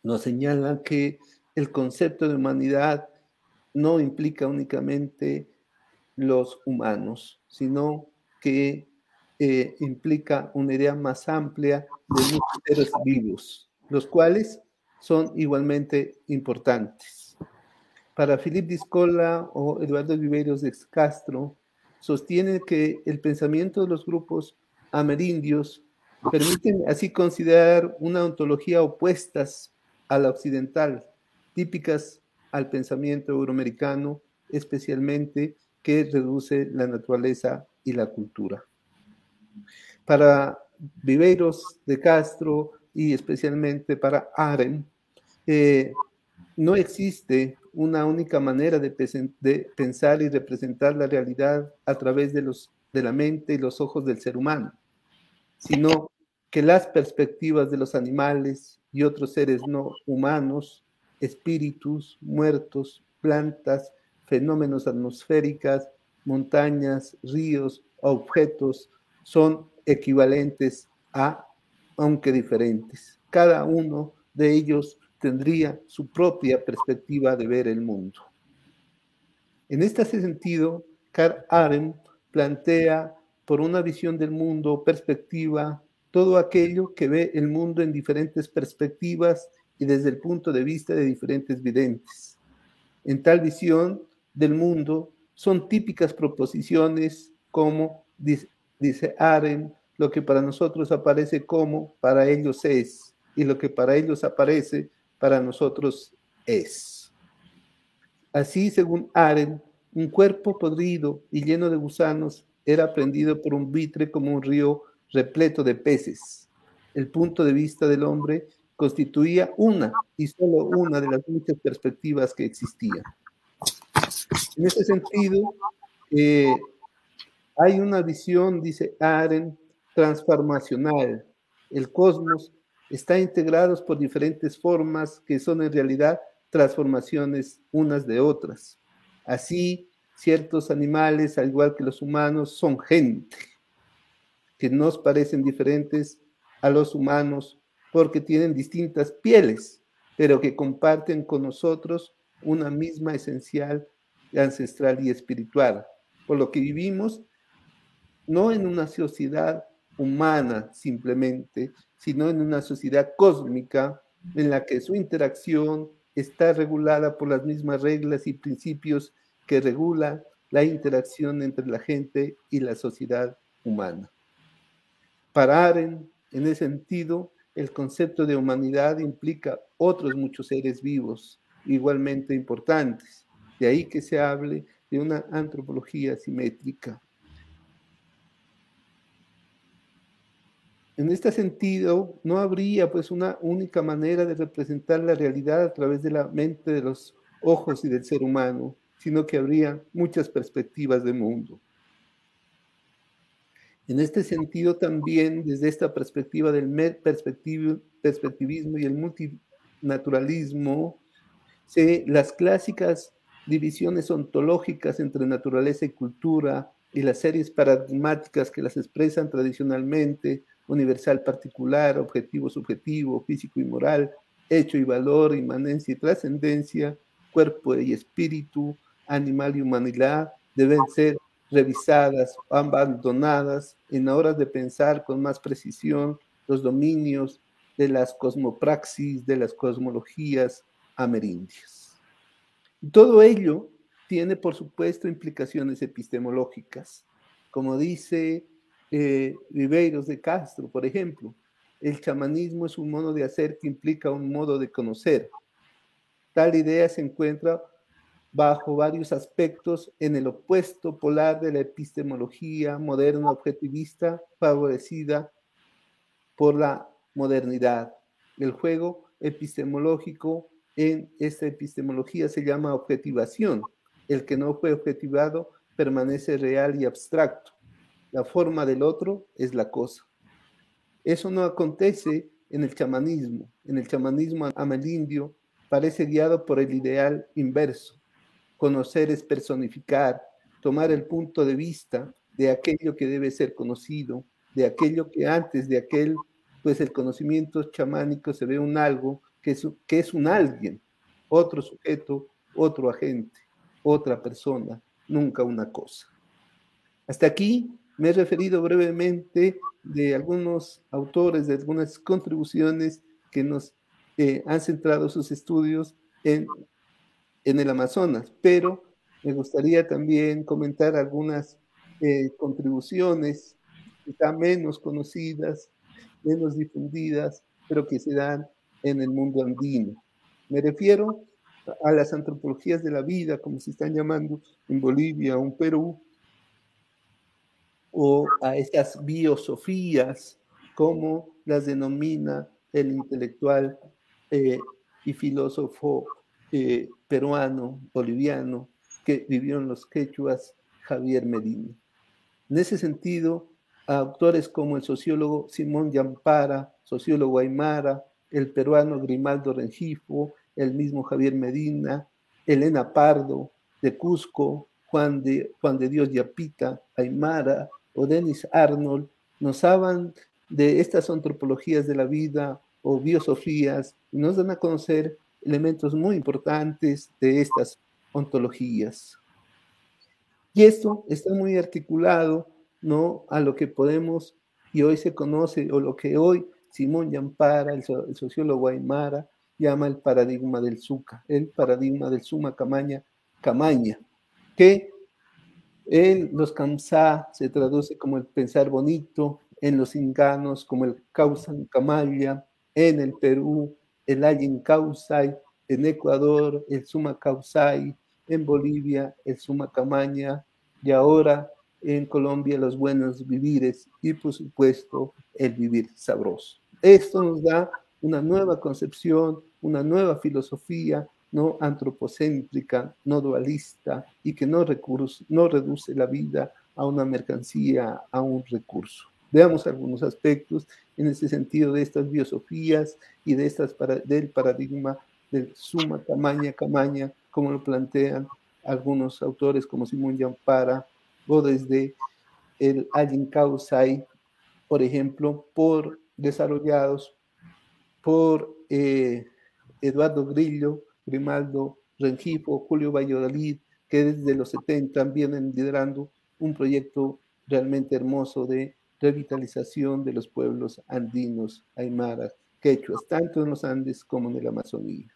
nos señala que el concepto de humanidad no implica únicamente los humanos, sino que eh, implica una idea más amplia de muchos seres vivos, los cuales son igualmente importantes. Para Philip Discola o Eduardo Viveiros de Castro, sostiene que el pensamiento de los grupos amerindios permiten así considerar una ontología opuestas a la occidental, típicas al pensamiento euroamericano, especialmente que reduce la naturaleza y la cultura. Para Viveiros de Castro y especialmente para Aren, eh, no existe una única manera de, pensar y representar la realidad a través de, los, de la mente y los ojos del ser humano, sino que las perspectivas de los animales y otros seres no humanos, espíritus, muertos, plantas, fenómenos atmosféricas, montañas, ríos, objetos, son equivalentes a, aunque diferentes. Cada uno de ellos tendría su propia perspectiva de ver el mundo. En este sentido, Karl Arendt plantea por una visión del mundo, perspectiva, todo aquello que ve el mundo en diferentes perspectivas y desde el punto de vista de diferentes videntes. En tal visión del mundo son típicas proposiciones como, dice Aren, lo que para nosotros aparece como, para ellos es, y lo que para ellos aparece, para nosotros es. Así, según Aren, un cuerpo podrido y lleno de gusanos era prendido por un vitre como un río repleto de peces. El punto de vista del hombre constituía una y solo una de las muchas perspectivas que existían. En ese sentido, eh, hay una visión, dice Aren, transformacional. El cosmos está integrado por diferentes formas que son en realidad transformaciones unas de otras. Así, ciertos animales, al igual que los humanos, son gente que nos parecen diferentes a los humanos porque tienen distintas pieles, pero que comparten con nosotros una misma esencial, ancestral y espiritual. Por lo que vivimos no en una sociedad humana simplemente, sino en una sociedad cósmica en la que su interacción está regulada por las mismas reglas y principios que regula la interacción entre la gente y la sociedad humana. Para en ese sentido, el concepto de humanidad implica otros muchos seres vivos igualmente importantes. De ahí que se hable de una antropología simétrica. En este sentido, no habría pues una única manera de representar la realidad a través de la mente, de los ojos y del ser humano, sino que habría muchas perspectivas de mundo. En este sentido también, desde esta perspectiva del perspectivismo y el multinaturalismo, se, las clásicas divisiones ontológicas entre naturaleza y cultura y las series paradigmáticas que las expresan tradicionalmente, universal particular, objetivo subjetivo, físico y moral, hecho y valor, inmanencia y trascendencia, cuerpo y espíritu, animal y humanidad, deben ser revisadas abandonadas en horas de pensar con más precisión los dominios de las cosmopraxis, de las cosmologías amerindias. Todo ello tiene, por supuesto, implicaciones epistemológicas. Como dice eh, de Castro, por ejemplo, el chamanismo es un modo de hacer que implica un modo de conocer. Tal idea se encuentra bajo varios aspectos en el opuesto polar de la epistemología moderna objetivista favorecida por la modernidad. El juego epistemológico en esta epistemología se llama objetivación. El que no fue objetivado permanece real y abstracto. La forma del otro es la cosa. Eso no acontece en el chamanismo. En el chamanismo amelindio parece guiado por el ideal inverso Conocer es personificar, tomar el punto de vista de aquello que debe ser conocido, de aquello que antes de aquel, pues el conocimiento chamánico se ve un algo que es, que es un alguien, otro sujeto, otro agente, otra persona, nunca una cosa. Hasta aquí me he referido brevemente de algunos autores, de algunas contribuciones que nos eh, han centrado sus estudios en el Amazonas, pero me gustaría también comentar algunas eh, contribuciones, están menos conocidas, menos difundidas, pero que se dan en el mundo andino. Me refiero a las antropologías de la vida, como se están llamando en Bolivia o en Perú, o a esas biosofías, como las denomina el intelectual eh, y filósofo eh, peruano, boliviano, que vivió en los quechuas, Javier Medina. En ese sentido, autores como el sociólogo Simón Yampara, sociólogo aymara, el peruano Grimaldo Rengifo, el mismo Javier Medina, Elena Pardo de Cusco, Juan de, Juan de Dios Yapita, Aymara o Denis Arnold, nos hablan de estas antropologías de la vida o biosofías y nos dan a conocer elementos muy importantes de estas ontologías. Y esto está muy articulado ¿no? a lo que podemos y hoy se conoce, o lo que hoy Simón Yampara, el, sociólogo Aymara, llama el paradigma del Zuca, el paradigma del Suma Camaña, Camaña, que en los Kamsá se traduce como el pensar bonito, en los inganos como el Causan Camaya, en el Perú el Ayin Causay, en Ecuador el Suma Causay, en Bolivia el Suma Camaña y ahora en Colombia los buenos vivires y por supuesto el vivir sabroso. Esto nos da una nueva concepción, una nueva filosofía no antropocéntrica, no dualista y que no, no reduce la vida a una mercancía, a un recurso. Veamos algunos aspectos en ese sentido de estas biosofías y de estas del paradigma del suma camaña camaña, como lo plantean algunos autores como Simón Yampara o desde el Allen Kausai, por ejemplo, por desarrollados por eh, Eduardo Grillo, Grimaldo Rengifo, Julio Valladolid, que desde los 70 vienen liderando un proyecto realmente hermoso de revitalización de los pueblos andinos, aymaras, quechuas, tanto en los Andes como en la Amazonía.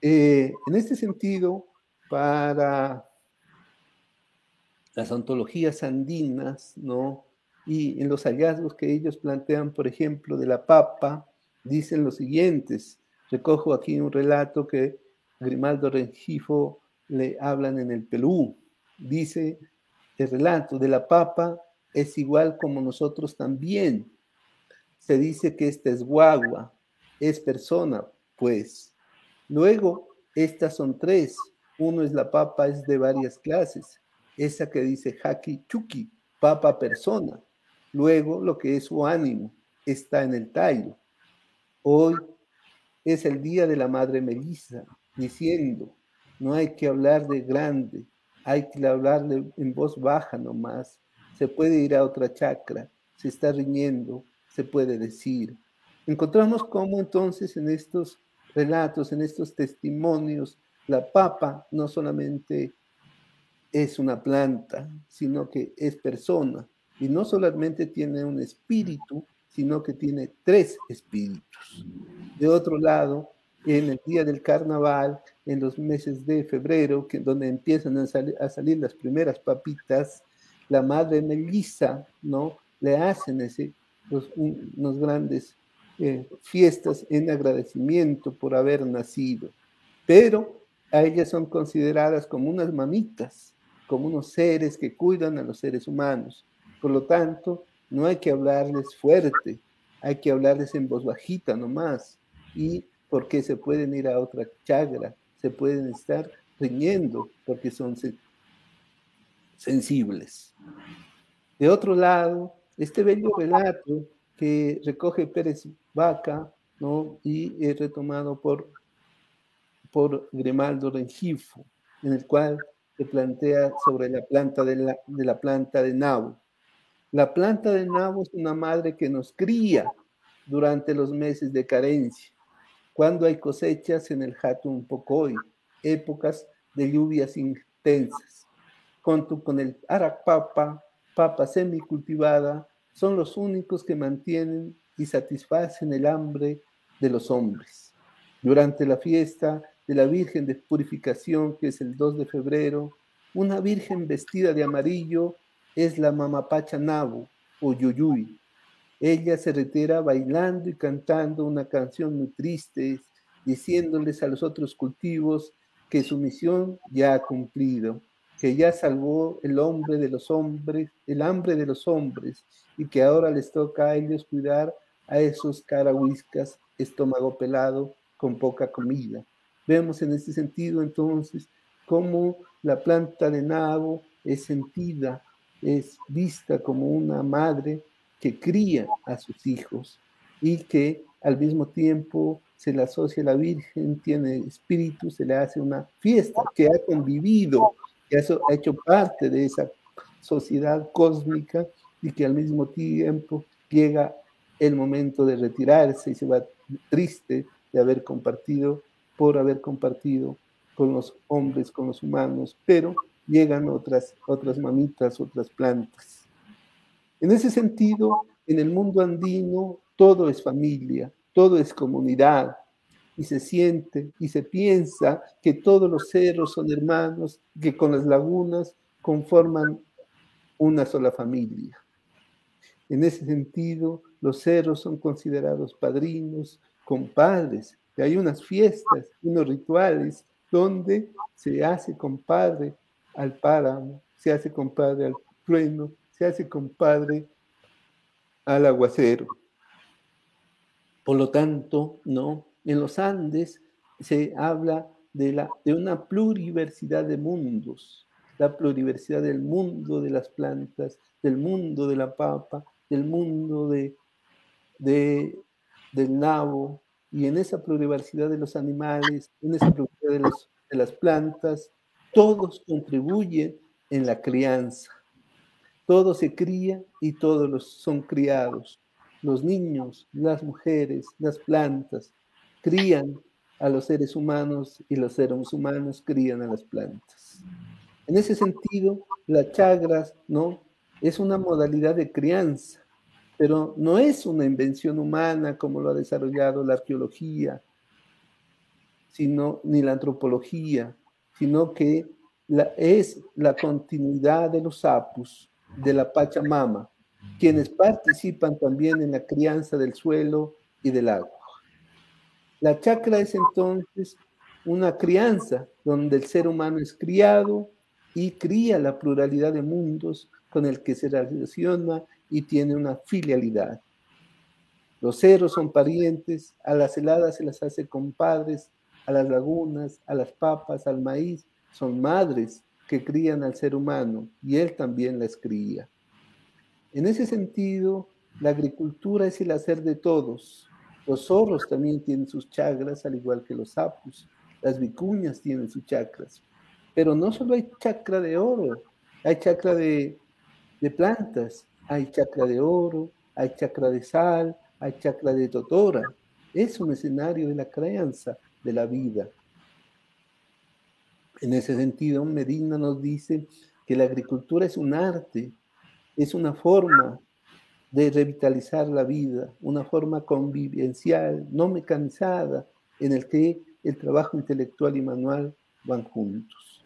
Eh, en este sentido, para las ontologías andinas, ¿no? Y en los hallazgos que ellos plantean, por ejemplo, de la papa, dicen los siguientes. Recojo aquí un relato que Grimaldo Rengifo le hablan en el Perú. Dice el relato de la papa es igual como nosotros también. Se dice que esta es guagua, es persona, pues. Luego, estas son tres. Uno es la papa, es de varias clases. Esa que dice Haki Chuki, papa persona. Luego, lo que es su ánimo está en el tallo. Hoy es el día de la Madre Melissa, diciendo, no hay que hablar de grande, hay que hablar en voz baja nomás. Se puede ir a otra chacra, se está riñendo, se puede decir. Encontramos cómo entonces en estos relatos, en estos testimonios, la papa no solamente es una planta, sino que es persona. Y no solamente tiene un espíritu, sino que tiene tres espíritus. De otro lado, en el día del carnaval, en los meses de febrero, que, donde empiezan a, salir las primeras papitas, la madre Melissa, ¿no? Le hacen ese, unos grandes eh, fiestas en agradecimiento por haber nacido. Pero a ellas son consideradas como unas mamitas, como unos seres que cuidan a los seres humanos. Por lo tanto, no hay que hablarles fuerte, hay que hablarles en voz bajita nomás. Y porque se pueden ir a otra chagra, se pueden estar riñendo porque son sensibles. De otro lado, este bello relato que recoge Pérez Vaca ¿no? y es retomado por, por Grimaldo Rengifo, en el cual se plantea sobre la planta de la, de la planta de nabo. La planta de nabo es una madre que nos cría durante los meses de carencia, cuando hay cosechas en el Hatun Pocoy, épocas de lluvias intensas. Junto con el arapapa, papa semicultivada, son los únicos que mantienen y satisfacen el hambre de los hombres. Durante la fiesta de la Virgen de Purificación, que es el 2 de febrero, una virgen vestida de amarillo es la mamapacha Nabu o Yuyuy. Ella se retira bailando y cantando una canción muy triste, diciéndoles a los otros cultivos que su misión ya ha cumplido, que ya salvó el hombre de los hombres, el hambre de los hombres, y que ahora les toca a ellos cuidar a esos carahuiscas estómago pelado con poca comida. Vemos en este sentido entonces cómo la planta de nabo es sentida, es vista como una madre que cría a sus hijos y que al mismo tiempo se le asocia a la Virgen, tiene espíritu, se le hace una fiesta que ha convivido, que ha hecho parte de esa sociedad cósmica y que al mismo tiempo llega el momento de retirarse y se va triste de haber compartido, por haber compartido con los hombres, con los humanos, pero llegan otras, otras mamitas, otras plantas. En ese sentido, en el mundo andino todo es familia, todo es comunidad, y se siente y se piensa que todos los cerros son hermanos, que con las lagunas conforman una sola familia. En ese sentido, los cerros son considerados padrinos, compadres, que hay unas fiestas, unos rituales donde se hace compadre al páramo, se hace compadre al trueno, se hace compadre al aguacero. Por lo tanto, ¿no? En los Andes se habla de, una pluriversidad de mundos, la pluriversidad del mundo de las plantas, del mundo de la papa, del mundo de, de, del nabo, y en esa pluriversidad de los animales, en esa pluriversidad de, de las plantas, todos contribuyen en la crianza. Todo se cría y todos los son criados. Los niños, las mujeres, las plantas crían a los seres humanos y los seres humanos crían a las plantas. En ese sentido, la chagras, ¿no? Es una modalidad de crianza, pero no es una invención humana como lo ha desarrollado la arqueología, sino ni la antropología, sino que es la continuidad de los apus, de la Pachamama, quienes participan también en la crianza del suelo y del agua. La chacra es entonces una crianza donde el ser humano es criado y cría la pluralidad de mundos con el que se relaciona y tiene una filialidad. Los ceros son parientes, a las heladas se las hace compadres, a las lagunas, a las papas, al maíz, son madres que crían al ser humano y él también las cría. En ese sentido, la agricultura es el hacer de todos. Los zorros también tienen sus chakras, al igual que los sapos. Las vicuñas tienen sus chakras. Pero no solo hay chakra de oro, hay chakra de, plantas, hay chakra de oro, hay chakra de sal, hay chakra de totora. Es un escenario de la crianza de la vida. En ese sentido, Medina nos dice que la agricultura es un arte, es una forma de revitalizar la vida, una forma convivencial, no mecanizada, en el que el trabajo intelectual y manual van juntos.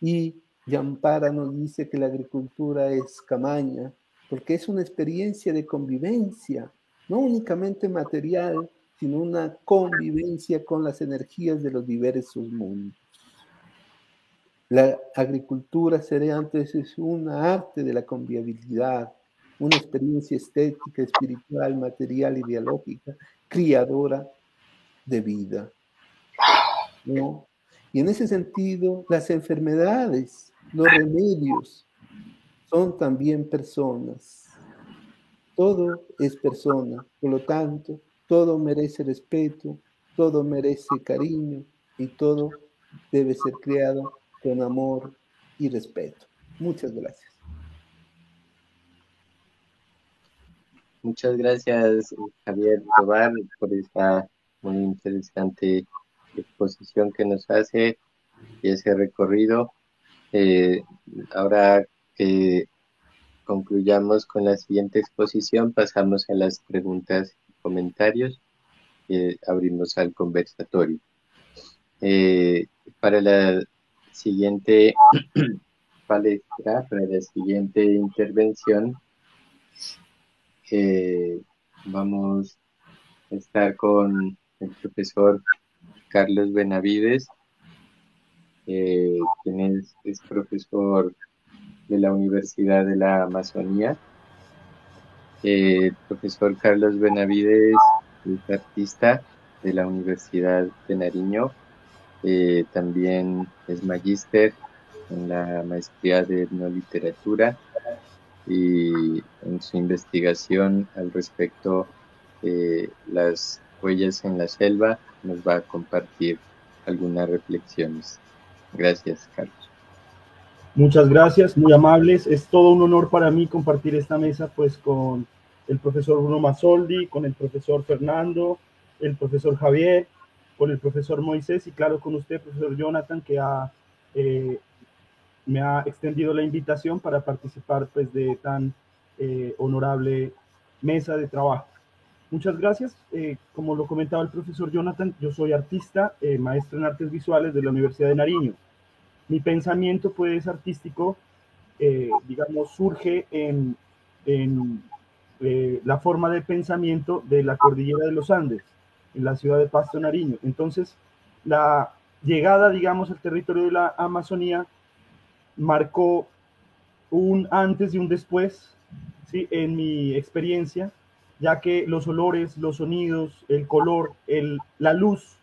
Y Yampara nos dice que la agricultura es camaña, porque es una experiencia de convivencia, no únicamente material, sino una convivencia con las energías de los diversos mundos. La agricultura sería antes es una arte de la convivialidad, una experiencia estética, espiritual, material, ideológica, criadora de vida. Y en ese sentido, las enfermedades, los remedios, son también personas. Todo es persona, por lo tanto, todo merece respeto, todo merece cariño y todo debe ser creado con amor y respeto. Muchas gracias. Muchas gracias, Javier Tobar, por esta muy interesante exposición que nos hace y ese recorrido. Eh, ahora que concluyamos con la siguiente exposición, pasamos a las preguntas y comentarios y abrimos al conversatorio. Eh, para la siguiente palestra, para la siguiente intervención, eh, vamos a estar con el profesor Carlos Benavides, eh, quien es, es, profesor de la Universidad de la Amazonía. Eh, el profesor Carlos Benavides es artista de la Universidad de Nariño. Eh, también es magíster en la maestría de etnoliteratura y en su investigación al respecto de las huellas en la selva nos va a compartir algunas reflexiones. Gracias, Carlos. Muchas gracias, muy amables. Es todo un honor para mí compartir esta mesa pues con el profesor Bruno Masoldi, con el profesor Fernando, el profesor Javier, con el profesor Moisés y claro con usted, profesor Jonathan, que ha, eh, me ha extendido la invitación para participar pues de tan eh, honorable mesa de trabajo. Muchas gracias. Eh, como lo comentaba el profesor Jonathan, yo soy artista, eh, maestro en artes visuales de la Universidad de Nariño. Mi pensamiento, pues, artístico, eh, digamos, surge en, en la forma de pensamiento de la cordillera de los Andes, en la ciudad de Pasto, Nariño. Entonces, la llegada, digamos, al territorio de la Amazonía marcó un antes y un después, ¿sí? En mi experiencia, ya que los olores, los sonidos, el color, el, la luz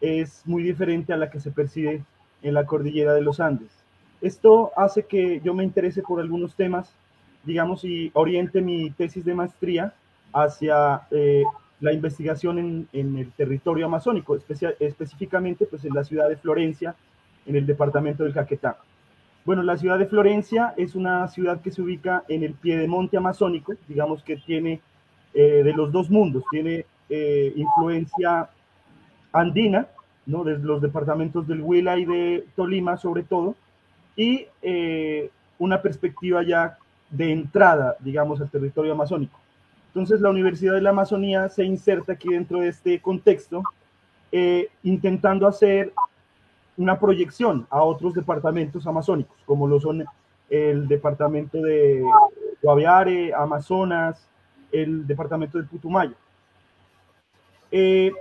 es muy diferente a la que se percibe en la cordillera de los Andes. Esto hace que yo me interese por algunos temas, digamos, y oriente mi tesis de maestría hacia eh, la investigación en, el territorio amazónico, específicamente pues en la ciudad de Florencia, en el departamento del Caquetá. Bueno, la ciudad de Florencia es una ciudad que se ubica en el pie de monte amazónico, digamos que tiene eh, de los dos mundos. Tiene eh, influencia andina, ¿no? de los departamentos del Huila y de Tolima sobre todo, y eh, una perspectiva ya de entrada, digamos, al territorio amazónico. Entonces la Universidad de la Amazonía se inserta aquí dentro de este contexto, intentando hacer una proyección a otros departamentos amazónicos, como lo son el departamento de Guaviare, Amazonas, el departamento del Putumayo. Eh,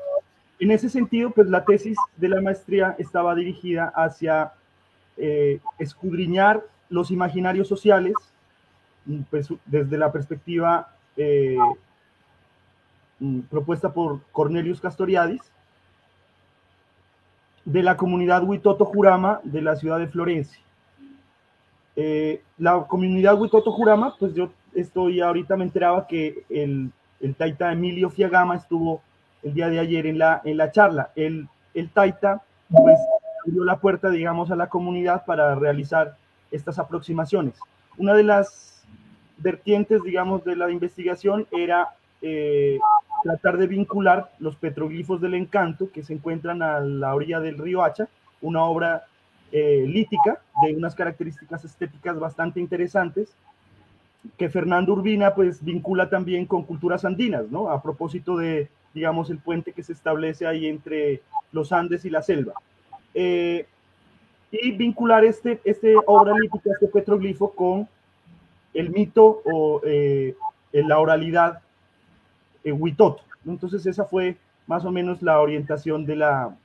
en ese sentido, pues la tesis de la maestría estaba dirigida hacia eh, escudriñar los imaginarios sociales, pues, desde la perspectiva eh, mm, propuesta por Cornelius Castoriadis, de la comunidad Huitoto Jurama de la ciudad de Florencia. la comunidad Huitoto Jurama, pues yo estoy ahorita me enteraba que el, el Taita Emilio Fiagama estuvo el día de ayer en la, en la charla. El, el Taita pues abrió la puerta, digamos, a la comunidad para realizar estas aproximaciones. Una de las vertientes, digamos, de la investigación era eh, tratar de vincular los petroglifos del encanto que se encuentran a la orilla del río Hacha, una obra eh, lítica de unas características estéticas bastante interesantes, que Fernando Urbina pues vincula también con culturas andinas, ¿no? A propósito de, digamos, el puente que se establece ahí entre los Andes y la selva. Eh, y vincular este, este obra lítica, este petroglifo con el mito o eh, la oralidad eh. Entonces esa fue más o menos la orientación de la,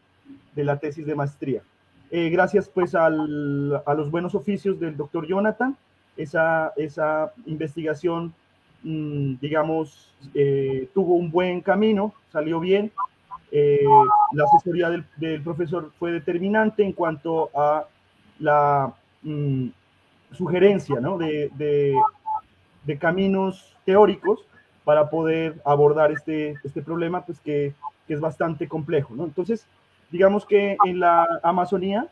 de la tesis de maestría. Eh, gracias pues al, a los buenos oficios del doctor Jonathan esa, esa investigación, mm, digamos, eh, tuvo un buen camino, salió bien. La asesoría del, del, profesor fue determinante en cuanto a la mm, sugerencia ¿no? de, de, caminos teóricos para poder abordar este, este problema, pues que, que es bastante complejo. ¿no? Entonces, digamos que en la Amazonía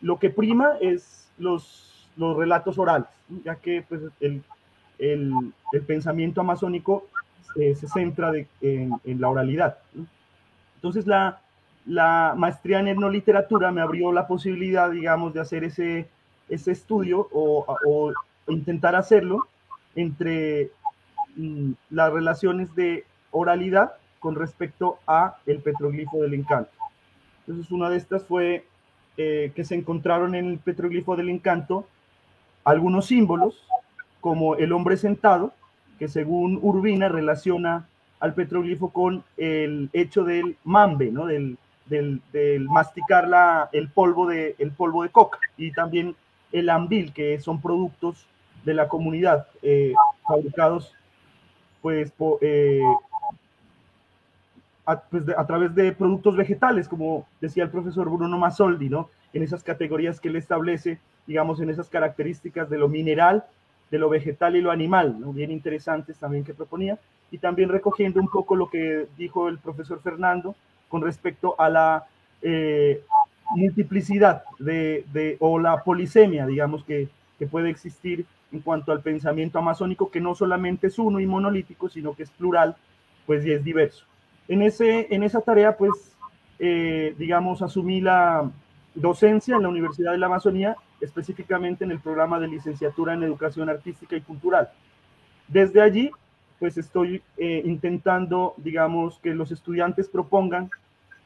lo que prima es los los relatos orales, ya que pues, el, el, pensamiento amazónico eh, se centra en, en, la oralidad. Entonces la, la maestría en etnoliteratura me abrió la posibilidad, digamos, de hacer ese, ese estudio o, o intentar hacerlo entre las relaciones de oralidad con respecto a el petroglifo del encanto. Entonces una de estas fue eh, que se encontraron en el petroglifo del encanto algunos símbolos, como el hombre sentado, que según Urbina relaciona al petroglifo con el hecho del mambe, ¿no? del, del, masticar la, el, polvo de, el polvo de coca, y también el ambil, que son productos de la comunidad, eh, fabricados pues, eh, pues a, través de productos vegetales, como decía el profesor Bruno Masoldi, ¿no? en esas categorías que él establece, digamos, en esas características de lo mineral, de lo vegetal y lo animal, ¿no? bien interesantes también que proponía, y también recogiendo un poco lo que dijo el profesor Fernando con respecto a la eh, multiplicidad de, o la polisemia, digamos, que, que puede existir en cuanto al pensamiento amazónico, que no solamente es uno y monolítico, sino que es plural, pues y es diverso. En, ese, en esa tarea, pues, eh, digamos, asumí la docencia en la Universidad de la Amazonía, específicamente en el programa de licenciatura en Educación Artística y Cultural. Desde allí, pues estoy eh, intentando, digamos, que los estudiantes propongan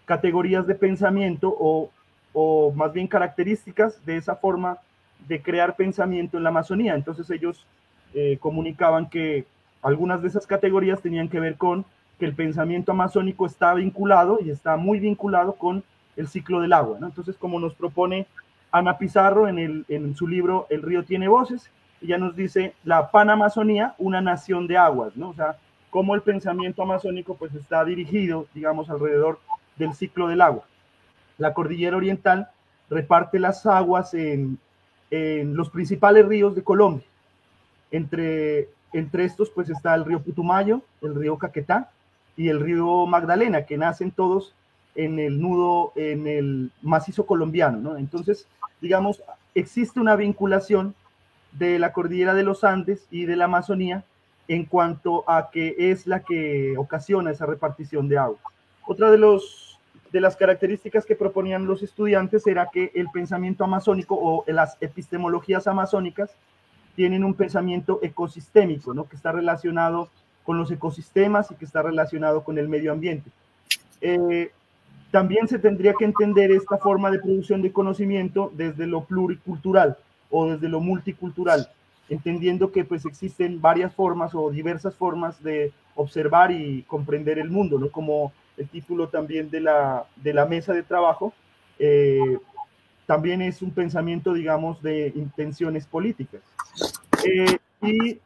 categorías de pensamiento o, o más bien características de esa forma de crear pensamiento en la Amazonía. Entonces ellos eh, comunicaban que algunas de esas categorías tenían que ver con que el pensamiento amazónico está vinculado y está muy vinculado con el ciclo del agua. Entonces, como nos propone Ana Pizarro en, el, en su libro El río tiene voces, ella nos dice la Panamazonía, una nación de aguas, ¿no? O sea, cómo el pensamiento amazónico pues está dirigido, digamos, alrededor del ciclo del agua. La cordillera oriental reparte las aguas en, en los principales ríos de Colombia. Entre, entre estos pues está el río Putumayo, el río Caquetá, y el río Magdalena, que nacen todos en el nudo, en el macizo colombiano, ¿no? Entonces, digamos, existe una vinculación de la cordillera de los Andes y de la Amazonía en cuanto a que es la que ocasiona esa repartición de agua. Otra de, los, de las características que proponían los estudiantes era que el pensamiento amazónico o las epistemologías amazónicas tienen un pensamiento ecosistémico, ¿no? que está relacionado con los ecosistemas y que está relacionado con el medio ambiente. Eh, también se tendría que entender esta forma de producción de conocimiento desde lo pluricultural o desde lo multicultural, entendiendo que pues existen varias formas o diversas formas de observar y comprender el mundo, ¿no? Como el título también de la, de la mesa de trabajo, eh, también es un pensamiento, digamos, de intenciones políticas. Eh, y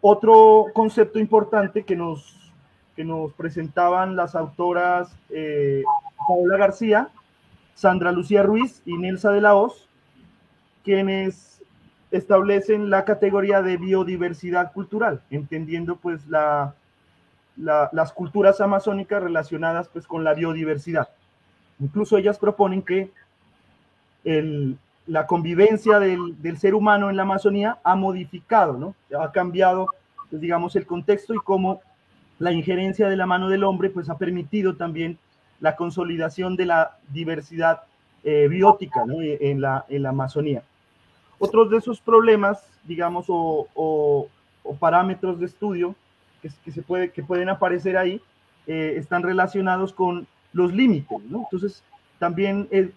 otro concepto importante que nos, que nos presentaban las autoras eh, Paula García, Sandra Lucía Ruiz y Nelsa de la Hoz, quienes establecen la categoría de biodiversidad cultural, entendiendo pues la, las culturas amazónicas relacionadas pues con la biodiversidad. Incluso ellas proponen que el, la convivencia del, ser humano en la Amazonía ha modificado, ¿no? Ha cambiado, pues, digamos, el contexto y cómo la injerencia de la mano del hombre, pues ha permitido también la consolidación de la diversidad eh, biótica en, la, en la Amazonía. Otros de esos problemas, digamos, o, parámetros de estudio que, se puede, que pueden aparecer ahí, eh, están relacionados con los límites, ¿no? Entonces, también eh,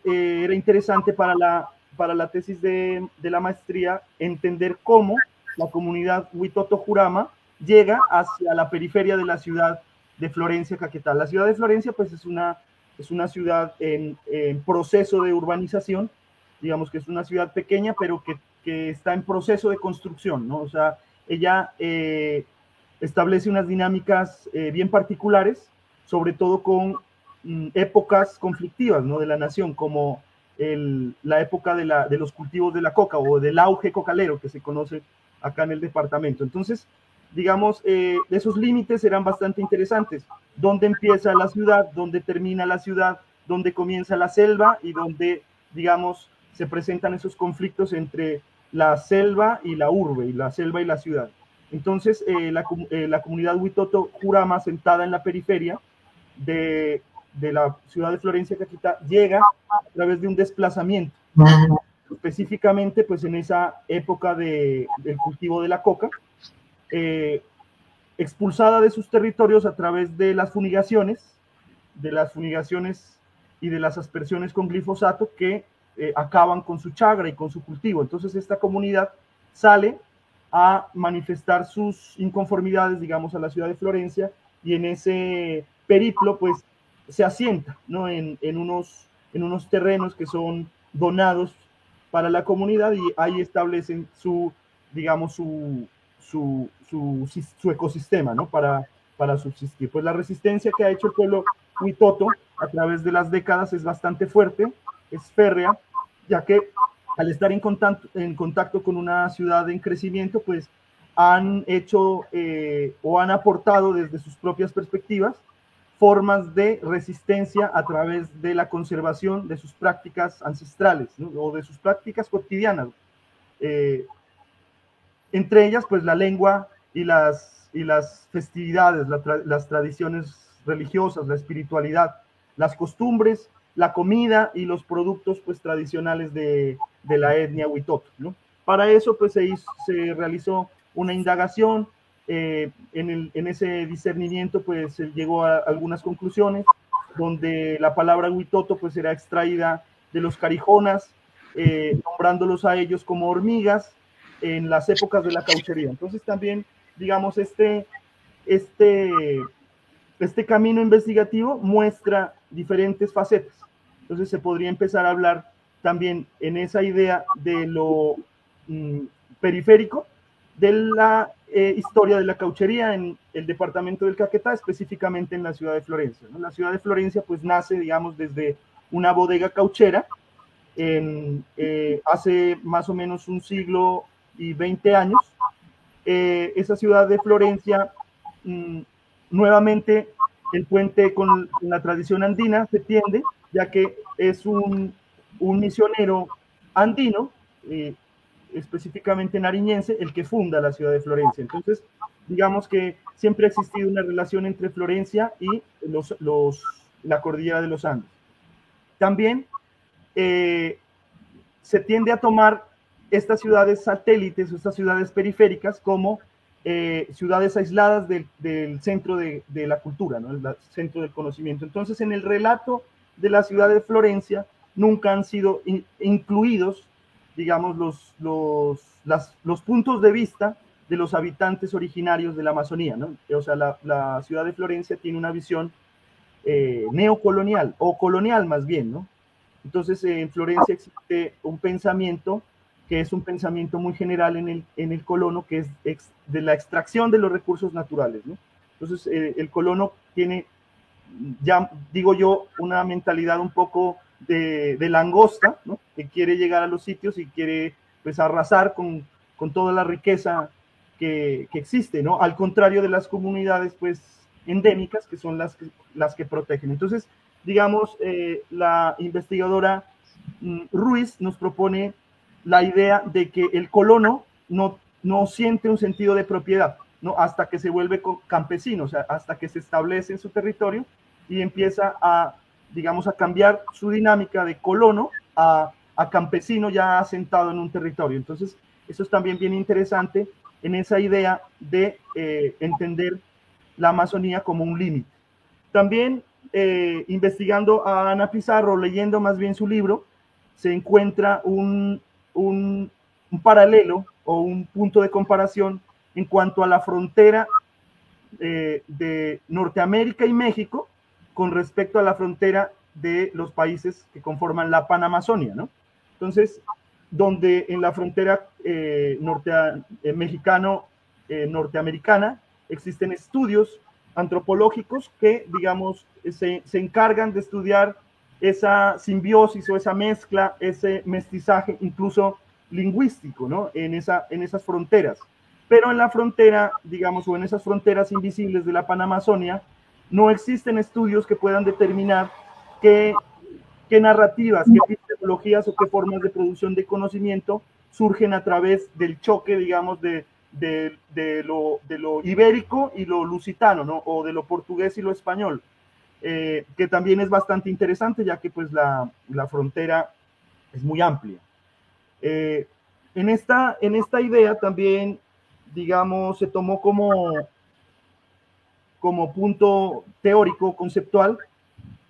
era interesante para la, para la tesis de, de, la maestría entender cómo la comunidad Huitoto Jurama llega hacia la periferia de la ciudad de Florencia, Caquetá. La ciudad de Florencia, pues, es una, es una ciudad en, proceso de urbanización, digamos que es una ciudad pequeña, pero que, que está en proceso de construcción, ¿no? O sea, ella eh, establece unas dinámicas eh, bien particulares, sobre todo con mm, épocas conflictivas. De la nación, como la época de, los cultivos de la coca o del auge cocalero que se conoce acá en el departamento. Entonces, digamos, eh, esos límites eran bastante interesantes. ¿Dónde empieza la ciudad? ¿Dónde termina la ciudad? ¿Dónde comienza la selva? Y dónde, digamos, se presentan esos conflictos entre la selva y la urbe, y la selva y la ciudad. Entonces, eh, la, eh, la, comunidad Huitoto Jurama, sentada en la periferia de, la ciudad de Florencia, Caquita, llega a través de un desplazamiento. Específicamente, pues en esa época de, del cultivo de la coca, eh, expulsada de sus territorios a través de las fumigaciones, de las fumigaciones y de las aspersiones con glifosato que acaban con su chagra y con su cultivo. Entonces esta comunidad sale a manifestar sus inconformidades, digamos, a la ciudad de Florencia y en ese periplo, pues, se asienta, ¿no? En, unos, en unos terrenos que son donados para la comunidad y ahí establecen su, digamos, su, su, su ecosistema, ¿no? Para, para subsistir. Pues la resistencia que ha hecho el pueblo Huitoto a través de las décadas es bastante fuerte, es férrea, ya que al estar en contacto, con una ciudad en crecimiento, pues han hecho eh, o han aportado desde sus propias perspectivas formas de resistencia a través de la conservación de sus prácticas ancestrales o de sus prácticas cotidianas. Eh, entre ellas, pues la lengua y las, y las festividades, las tradiciones religiosas, la espiritualidad, las costumbres, la comida y los productos pues tradicionales de, de la etnia Huitoto. ¿no? Para eso pues se, realizó una indagación, eh, en, ese discernimiento pues se llegó a algunas conclusiones, donde la palabra Huitoto pues era extraída de los carijonas, eh, nombrándolos a ellos como hormigas en las épocas de la cauchería. Entonces también, digamos, este, este, este camino investigativo muestra diferentes facetas. Entonces se podría empezar a hablar también en esa idea de lo mm, periférico de la eh, historia de la cauchería en el departamento del Caquetá, específicamente en la ciudad de Florencia. ¿no? La ciudad de Florencia pues nace, digamos, desde una bodega cauchera en, eh, hace más o menos un siglo y 20 años. Eh, esa ciudad de Florencia mm, nuevamente el puente con la tradición andina se tiende, ya que es un, un misionero andino, eh, específicamente nariñense, el que funda la ciudad de Florencia. Entonces, digamos que siempre ha existido una relación entre Florencia y los, los, la cordillera de los Andes. También eh, se tiende a tomar estas ciudades satélites estas ciudades periféricas como eh, ciudades aisladas del, del centro de, de, la cultura, ¿no? el centro del conocimiento. Entonces, en el relato de la ciudad de Florencia, nunca han sido in, incluidos, digamos, los, los, los puntos de vista de los habitantes originarios de la Amazonía. ¿no? O sea, la, la ciudad de Florencia tiene una visión eh, neocolonial o colonial más bien, ¿no? Entonces, eh, en Florencia existe un pensamiento que es un pensamiento muy general en el, en el colono, que es de la extracción de los recursos naturales. ¿no? Entonces, eh, el colono tiene, ya digo yo, una mentalidad un poco de, de langosta, que quiere llegar a los sitios y quiere pues arrasar con, con toda la riqueza que, que, existe, ¿no? Al contrario de las comunidades pues endémicas, que son las que, las que protegen. Entonces, digamos, eh, la investigadora mm, Ruiz nos propone la idea de que el colono no, no siente un sentido de propiedad, ¿no? Hasta que se vuelve campesino, o sea, hasta que se establece en su territorio y empieza a, digamos, a cambiar su dinámica de colono a, a campesino ya asentado en un territorio. Entonces, eso es también bien interesante en esa idea de eh, entender la Amazonía como un límite. También eh, investigando a Ana Pizarro, leyendo más bien su libro, se encuentra un, un, paralelo o un punto de comparación en cuanto a la frontera eh, de Norteamérica y México con respecto a la frontera de los países que conforman la Panamazonia, ¿no? Entonces, donde en la frontera eh, eh, mexicano eh, existen estudios antropológicos que, digamos, se, se encargan de estudiar esa simbiosis o esa mezcla, ese mestizaje incluso lingüístico, ¿no? En, esa, en esas fronteras. Pero en la frontera, digamos, o en esas fronteras invisibles de la Panamazonia, no existen estudios que puedan determinar qué, narrativas, qué epistemologías o qué formas de producción de conocimiento surgen a través del choque, digamos, de, lo, ibérico y lo lusitano, ¿no? O de lo portugués y lo español eh, que también es bastante interesante ya que pues la, la frontera es muy amplia. Eh, en, esta, en esta idea también, digamos, se tomó como, como punto teórico, conceptual,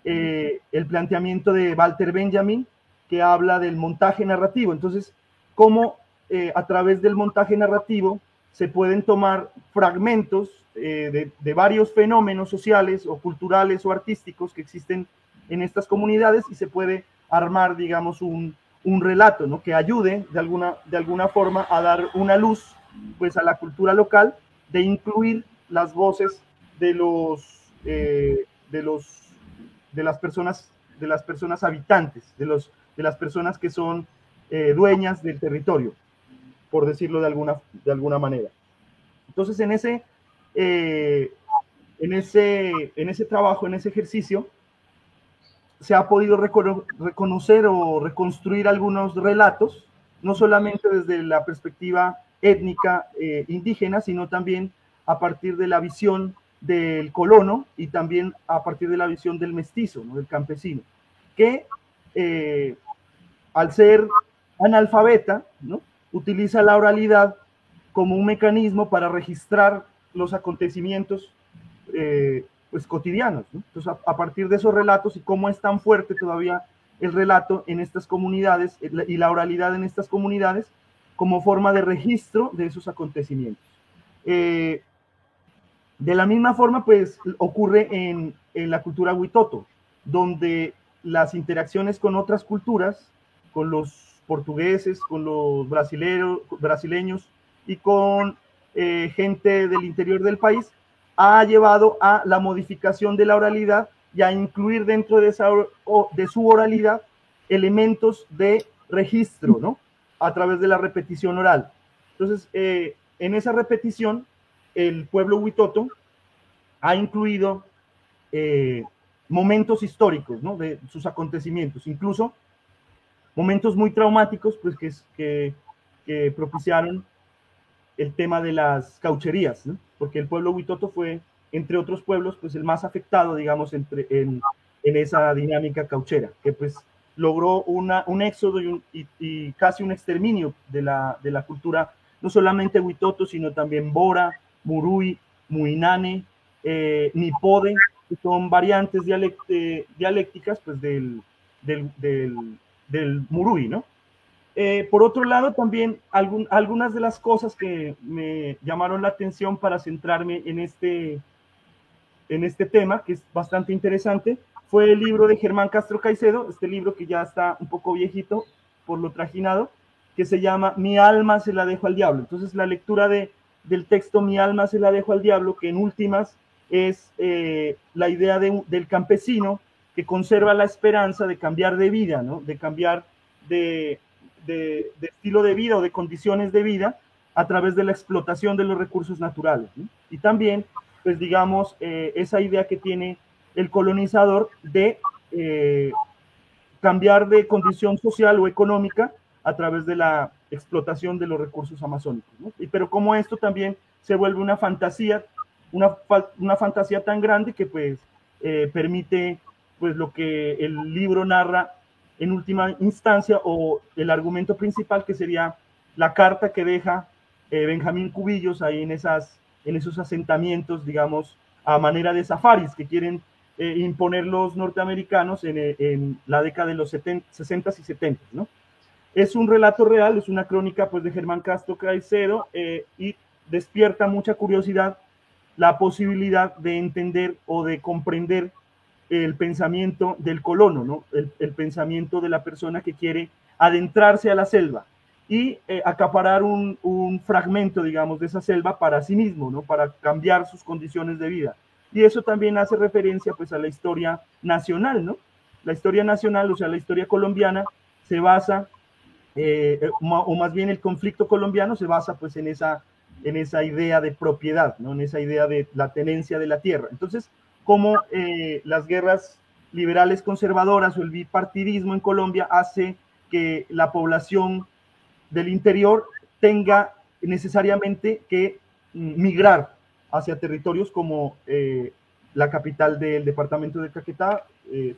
eh, el planteamiento de Walter Benjamin, que habla del montaje narrativo. Entonces, cómo eh, a través del montaje narrativo se pueden tomar fragmentos eh, de, varios fenómenos sociales o culturales o artísticos que existen en estas comunidades y se puede armar, digamos, un, relato ¿no? que ayude de alguna, de alguna forma a dar una luz pues, a la cultura local, de incluir las voces de los, eh, de los de las personas de las personas habitantes, de los de las personas que son eh, dueñas del territorio, por decirlo de alguna, de alguna manera. Entonces, en ese, eh, en, ese, en ese trabajo, en ese ejercicio, se ha podido reconocer o reconstruir algunos relatos, no solamente desde la perspectiva étnica indígena, sino también a partir de la visión del colono y también a partir de la visión del mestizo, del campesino, que al ser analfabeta, ¿no? utiliza la oralidad como un mecanismo para registrar los acontecimientos eh, pues, cotidianos. Entonces, a, partir de esos relatos y cómo es tan fuerte todavía el relato en estas comunidades eh, y la oralidad en estas comunidades como forma de registro de esos acontecimientos. Eh, de la misma forma, pues ocurre en, en la cultura huitoto, donde las interacciones con otras culturas con los portugueses, con los brasileños, y con eh, gente del interior del país, ha llevado a la modificación de la oralidad y a incluir dentro de, esa, de su oralidad elementos de registro, ¿no? A través de la repetición oral. Entonces, eh, en esa repetición, el pueblo huitoto ha incluido eh, momentos históricos, ¿no? De sus acontecimientos. Incluso momentos muy traumáticos, pues que, que, propiciaron el tema de las caucherías, porque el pueblo Huitoto fue, entre otros pueblos, pues el más afectado, digamos, entre, en, en esa dinámica cauchera, que pues logró una, un éxodo y, y, casi un exterminio de la, de la cultura, no solamente Huitoto, sino también Bora, Murui, Muinane, eh, Nipode, que son variantes dialécticas pues, del, del, del, del Murui, ¿no? Eh, por otro lado, también algunas de las cosas que me llamaron la atención para centrarme en este, en este tema, que es bastante interesante, fue el libro de Germán Castro Caicedo, este libro que ya está un poco viejito por lo trajinado, que se llama Mi alma se la dejo al diablo. Entonces, la lectura de, del texto Mi alma se la dejo al diablo, que en últimas es eh, la idea del campesino que conserva la esperanza de cambiar de vida, ¿no? de cambiar de, de, estilo de vida o de condiciones de vida a través de la explotación de los recursos naturales. Y también, pues digamos, eh, esa idea que tiene el colonizador de eh, cambiar de condición social o económica a través de la explotación de los recursos amazónicos. Y, pero como esto también se vuelve una fantasía, una, una fantasía tan grande que pues eh, permite pues lo que el libro narra en última instancia o el argumento principal que sería la carta que deja eh, Benjamín Cubillos ahí en, esas, en esos asentamientos, digamos, a manera de safaris que quieren eh, imponer los norteamericanos en, en, la década de los 70, 60 y 70, ¿no? Es un relato real, es una crónica pues de Germán Castro Caicedo y despierta mucha curiosidad la posibilidad de entender o de comprender el pensamiento del colono, ¿no? el, pensamiento de la persona que quiere adentrarse a la selva y eh, acaparar un, fragmento, digamos, de esa selva para sí mismo, ¿no? para cambiar sus condiciones de vida. Y eso también hace referencia pues, a la historia nacional, ¿no? La historia nacional, o sea, la historia colombiana, se basa, eh, eh, o más bien el conflicto colombiano se basa pues, en, esa, en esa idea de propiedad, ¿no? en esa idea de la tenencia de la tierra. Entonces, cómo eh, las guerras liberales conservadoras o el bipartidismo en Colombia hace que la población del interior tenga necesariamente que migrar hacia territorios como la capital del departamento de Caquetá,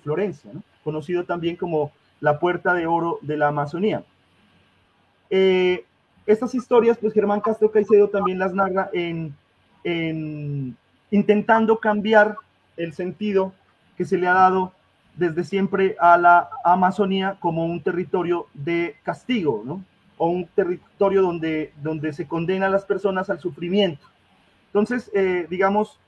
Florencia, conocido también como la puerta de oro de la Amazonía. Estas historias, pues Germán Castro Caicedo también las narra en intentando cambiar el sentido que se le ha dado desde siempre a la Amazonía como un territorio de castigo, ¿no? o un territorio donde, donde se condena a las personas al sufrimiento. Entonces, eh, digamos,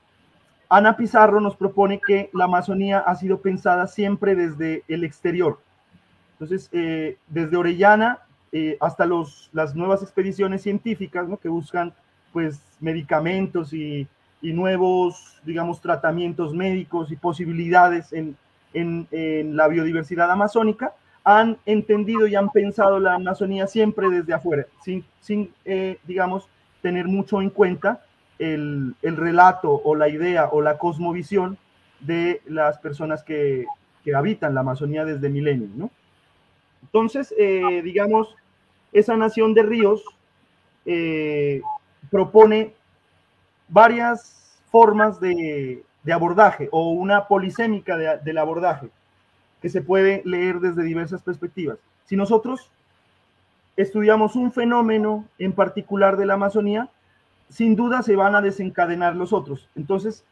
Ana Pizarro nos propone que la Amazonía ha sido pensada siempre desde el exterior. Entonces, eh, desde Orellana eh, hasta los, las nuevas expediciones científicas ¿no? que buscan pues medicamentos y, y, nuevos, digamos, tratamientos médicos y posibilidades en, en, en, la biodiversidad amazónica, han entendido y han pensado la Amazonía siempre desde afuera, sin, sin eh, digamos, tener mucho en cuenta el, el, relato o la idea o la cosmovisión de las personas que, que habitan la Amazonía desde milenios, ¿no? Entonces, eh, digamos, esa nación de ríos eh, propone varias formas de, abordaje o una polisémica de, del abordaje que se puede leer desde diversas perspectivas. Si nosotros estudiamos un fenómeno en particular de la Amazonía, sin duda se van a desencadenar los otros. Entonces,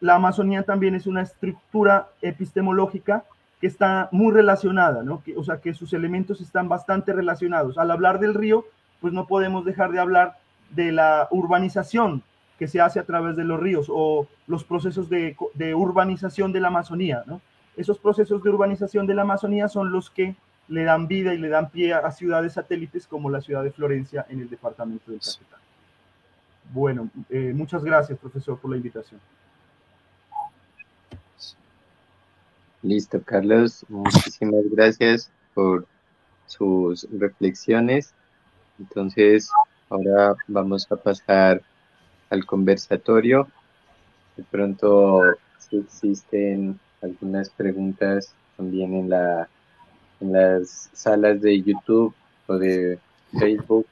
la Amazonía también es una estructura epistemológica que está muy relacionada, ¿no? Que, o sea, que sus elementos están bastante relacionados. Al hablar del río, pues no podemos dejar de hablar de la urbanización que se hace a través de los ríos o los procesos de, de urbanización de la Amazonía, ¿no? Esos procesos de urbanización de la Amazonía son los que le dan vida y le dan pie a ciudades satélites como la ciudad de Florencia en el departamento del Capital. Bueno, eh, muchas gracias, profesor, por la invitación. Listo, Carlos. Muchísimas gracias por sus reflexiones. Entonces, ahora vamos a pasar al conversatorio. De pronto, si existen algunas preguntas también en, la, en las salas de YouTube o de Facebook,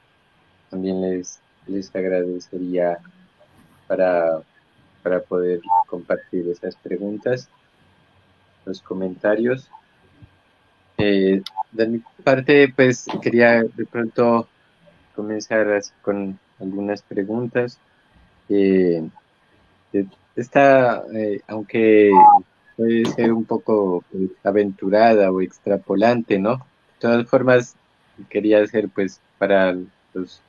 también les, les agradecería para, para poder compartir esas preguntas, los comentarios. Eh, de mi parte, pues quería de pronto comenzar con algunas preguntas. Eh, esta, eh, aunque puede ser un poco pues, aventurada o extrapolante, ¿no? De todas formas, quería hacer pues para los,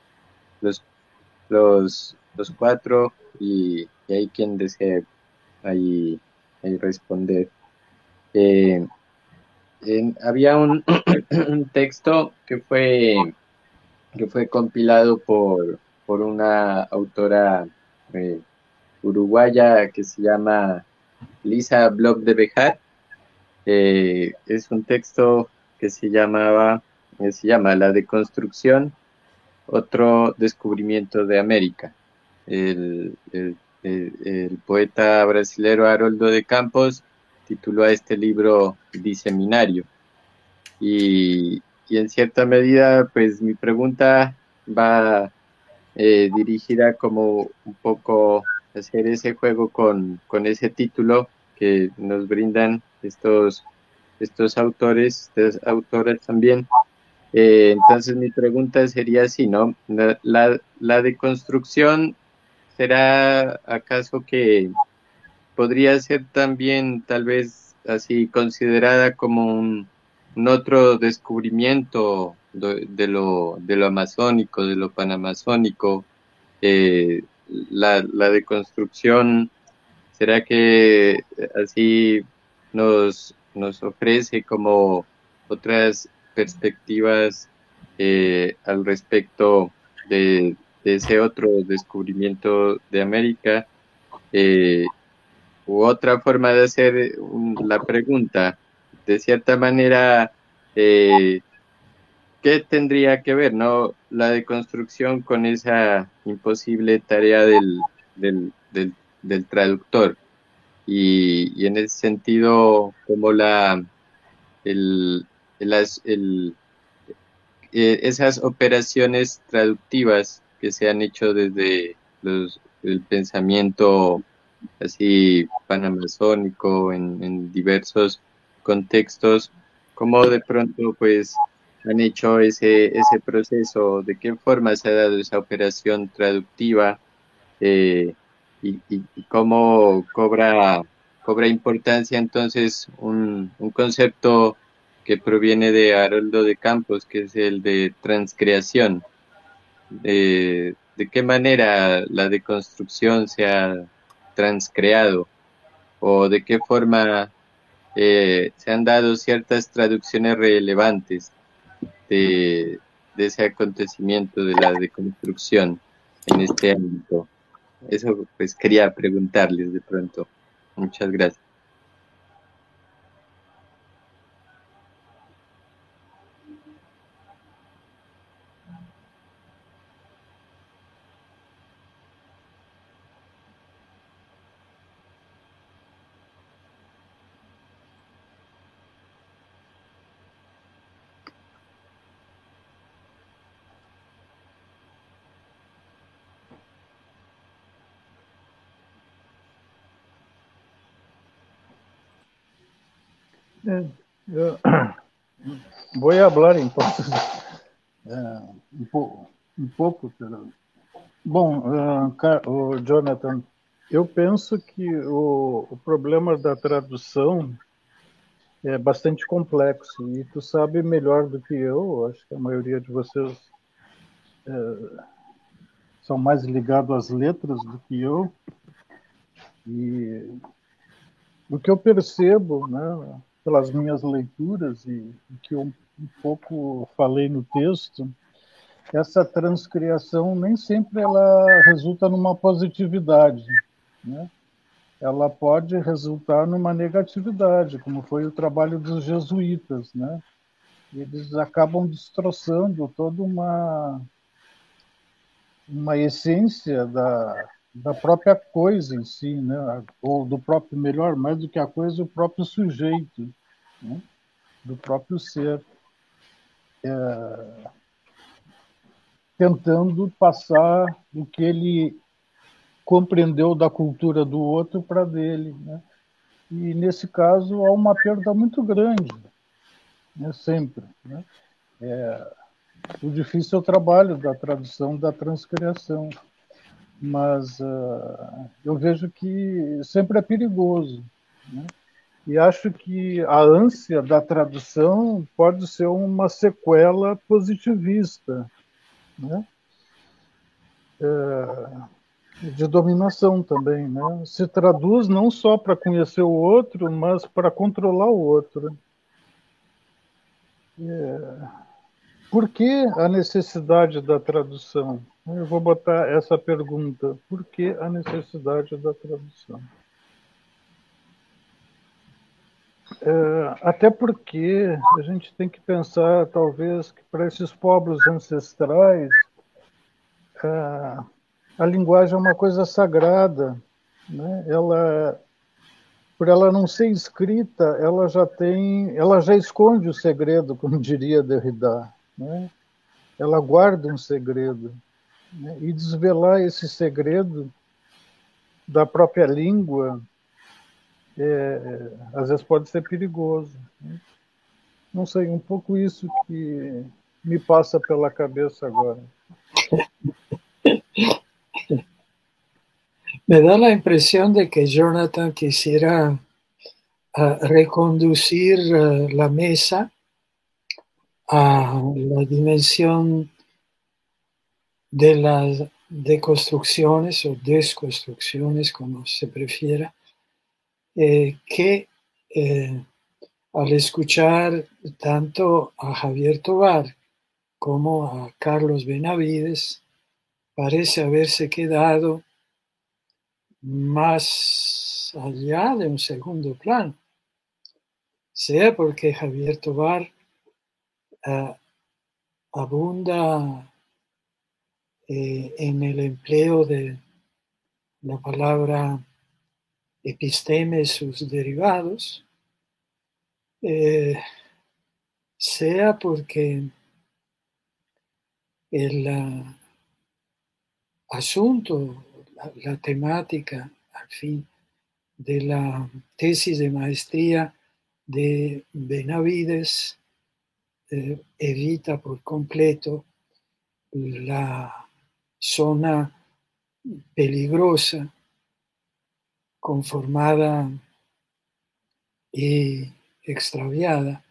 los, los, los cuatro y, y, hay quien desee ahí, ahí responder. Eh, en, había un, texto que fue, que fue compilado por, por una autora eh, uruguaya que se llama Lisa Block de Bejar. Eh, es un texto que se llamaba, que se llama La deconstrucción, otro descubrimiento de América. El, el, el, el poeta brasilero Haroldo de Campos tituló a este libro Diseminario. Y, y en cierta medida, pues mi pregunta va eh, dirigida como un poco hacer ese juego con, con ese título que nos brindan estos, estos autores, estas autoras también. Eh, entonces mi pregunta sería así, ¿no? La, la, la deconstrucción será acaso que podría ser también tal vez así considerada como un, otro descubrimiento de, lo, de lo amazónico, de lo panamazónico, eh, la, la deconstrucción, ¿será que así nos, nos ofrece como otras perspectivas eh, al respecto de, de, ese otro descubrimiento de América? Eh, u otra forma de hacer un, la pregunta, de cierta manera, eh, ¿qué tendría que ver, no? La deconstrucción con esa imposible tarea del, del, del, del traductor. Y, y, en ese sentido, como la, el, las, el, eh, esas operaciones traductivas que se han hecho desde los, el pensamiento así panamazónico en, en diversos contextos, como de pronto pues han hecho ese, ese proceso, de qué forma se ha dado esa operación traductiva eh, y, y, cómo cobra, cobra importancia entonces un, un concepto que proviene de Haroldo de Campos, que es el de transcreación. De qué manera la deconstrucción se ha transcreado o de qué forma eh, se han dado ciertas traducciones relevantes de, de ese acontecimiento de la deconstrucción en este ámbito. Eso pues quería preguntarles de pronto. Muchas gracias. Vou falar entonces é, um, pouco, bom, uh, Jonathan, eu penso que o, o, problema da tradução é bastante complexo e tu sabe melhor do que eu, acho que a maioria de vocês é, são mais ligados às letras do que eu. E o que eu percebo, né, pelas minhas leituras e, que eu um pouco falei no texto, essa transcriação nem sempre ela resulta numa positividade, né? Ela pode resultar numa negatividade, como foi o trabalho dos jesuítas, né? Eles acabam destroçando toda uma uma essência da, da própria coisa em si, né? ou do próprio, melhor, mais do que a coisa, o próprio sujeito, né? do próprio ser, é... tentando passar o que ele compreendeu da cultura do outro para dele. Né? E, nesse caso, há uma perda muito grande, né? sempre. Né? É... O difícil é o trabalho da tradução, da transcriação mas uh, eu vejo que sempre é perigoso. Né? E acho que a ânsia da tradução pode ser uma sequela positivista, né? É, de dominação também. Né? Se traduz não só para conhecer o outro, mas para controlar o outro. É, por que a necessidade da tradução? Eu vou botar essa pergunta: por que a necessidade da tradução? É, até porque a gente tem que pensar, talvez, que para esses povos ancestrais, é, a linguagem é uma coisa sagrada. Né? Ela, por ela não ser escrita, ela já tem, ela já esconde o segredo, como diria Derrida. Né? Ela guarda um segredo né? e desvelar esse segredo da própria língua, é, às vezes pode ser perigoso. Né? Não sei, um pouco isso que me passa pela cabeça agora. Me dá a impressão de que Jonathan quisiera uh, reconducir uh, mesa a la dimensión de las deconstrucciones o desconstrucciones, como se prefiera, eh, que eh, al escuchar tanto a Javier Tobar como a Carlos Benavides, parece haberse quedado más allá de un segundo plano, sea porque Javier Tobar uh, abunda eh, en el empleo de la palabra episteme sus derivados, eh, sea porque el uh, asunto, la, la, temática, al fin, de la tesis de maestría de Benavides eh, evita por completo la zona peligrosa conformada y extraviada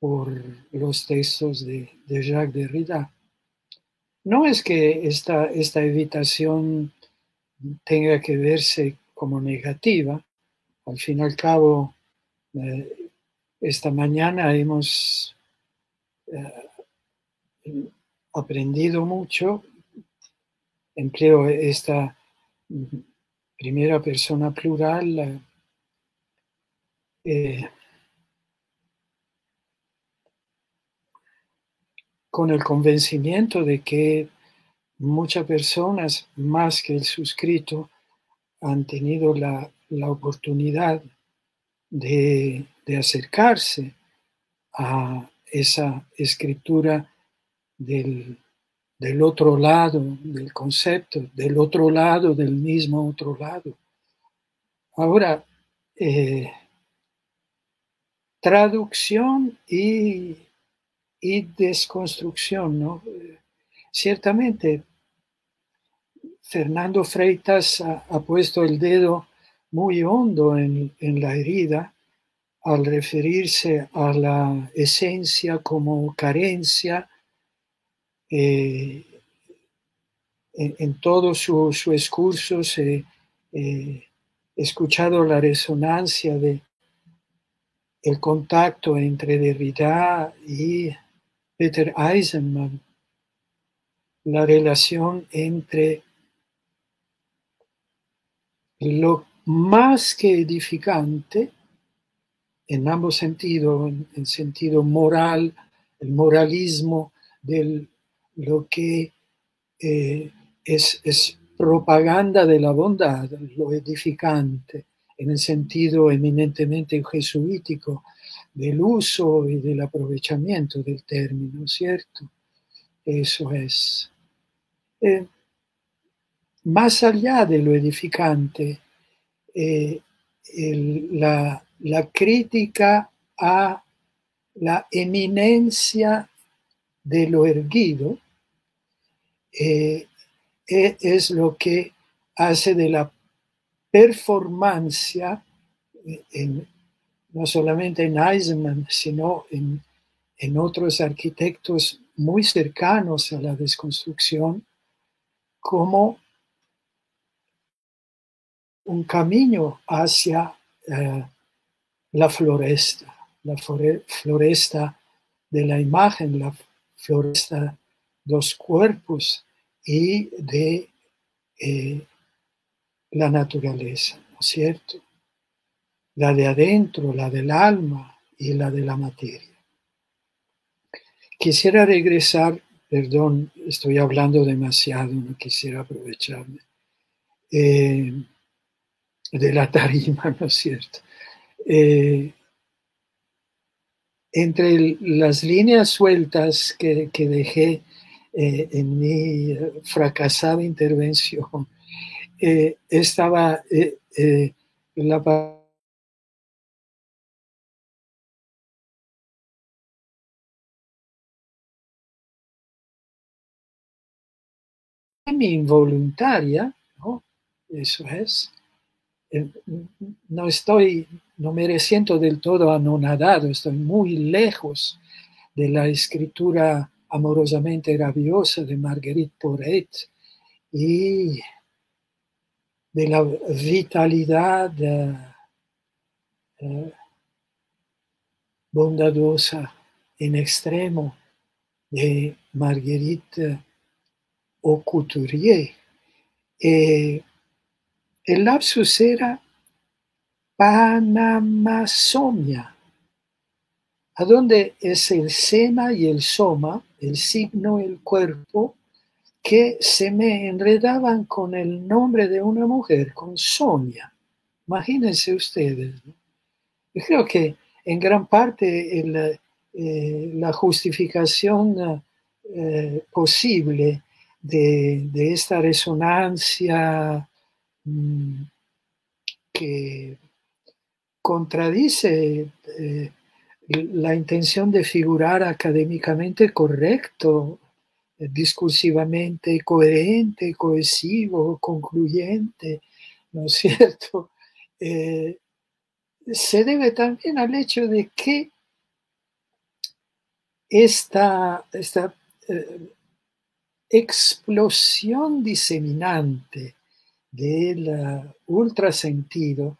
por los textos de, Jacques Derrida. No es que esta, esta evitación tenga que verse como negativa, al fin y al cabo, eh, esta mañana hemos eh, aprendido mucho, empleo esta primera persona plural, eh, con el convencimiento de que muchas personas, más que el suscrito, han tenido la, oportunidad de, acercarse a esa escritura del, otro lado del concepto, del otro lado del mismo otro lado. Ahora, eh, traducción y y desconstrucción, ¿no? Ciertamente, Fernando Freitas ha, puesto el dedo muy hondo en, la herida al referirse a la esencia como carencia eh, en, todo su, su discurso se eh, escuchado la resonancia de el contacto entre Derrida y Peter Eisenman, la relación entre lo más que edificante, en ambos sentidos, en, sentido moral, el moralismo de lo que eh, es, es propaganda de la bondad, lo edificante, en el sentido eminentemente jesuítico del uso y del aprovechamiento del término, ¿cierto? Eso es. Eh, más allá de lo edificante, eh, la, crítica a la eminencia de lo erguido eh, e, es lo que hace de la performance no solamente en Eisenman, sino en, otros arquitectos muy cercanos a la desconstrucción, como un camino hacia eh, la floresta, la floresta de la imagen, la floresta los cuerpos y de eh, la naturaleza, ¿no es cierto? La de adentro, la del alma y la de la materia. Quisiera regresar, perdón, estoy hablando demasiado, no quisiera aprovecharme, eh, de la tarima, ¿no es cierto? Eh, entre las líneas sueltas que, dejé eh, en mi fracasada intervención, eh, estaba eh, eh, la involuntaria, ¿no? Eso es. No estoy, no me siento del todo anonadado, estoy muy lejos de la escritura amorosamente rabiosa de Marguerite Porret y de la vitalidad eh, bondadosa en extremo de Marguerite Aucouturier. Eh, el lapsus era Panamasomia, a donde es el sema y el soma, el signo, el cuerpo, que se me enredaban con el nombre de una mujer, con Sonia. Imagínense ustedes. Yo creo que en gran parte eh, la justificación eh, posible de, esta resonancia mm, que contradice eh, la intención de figurar académicamente correcto discursivamente coherente, cohesivo, concluyente, ¿no es cierto? Eh, se debe también al hecho de que esta, esta eh, explosión diseminante del ultrasentido,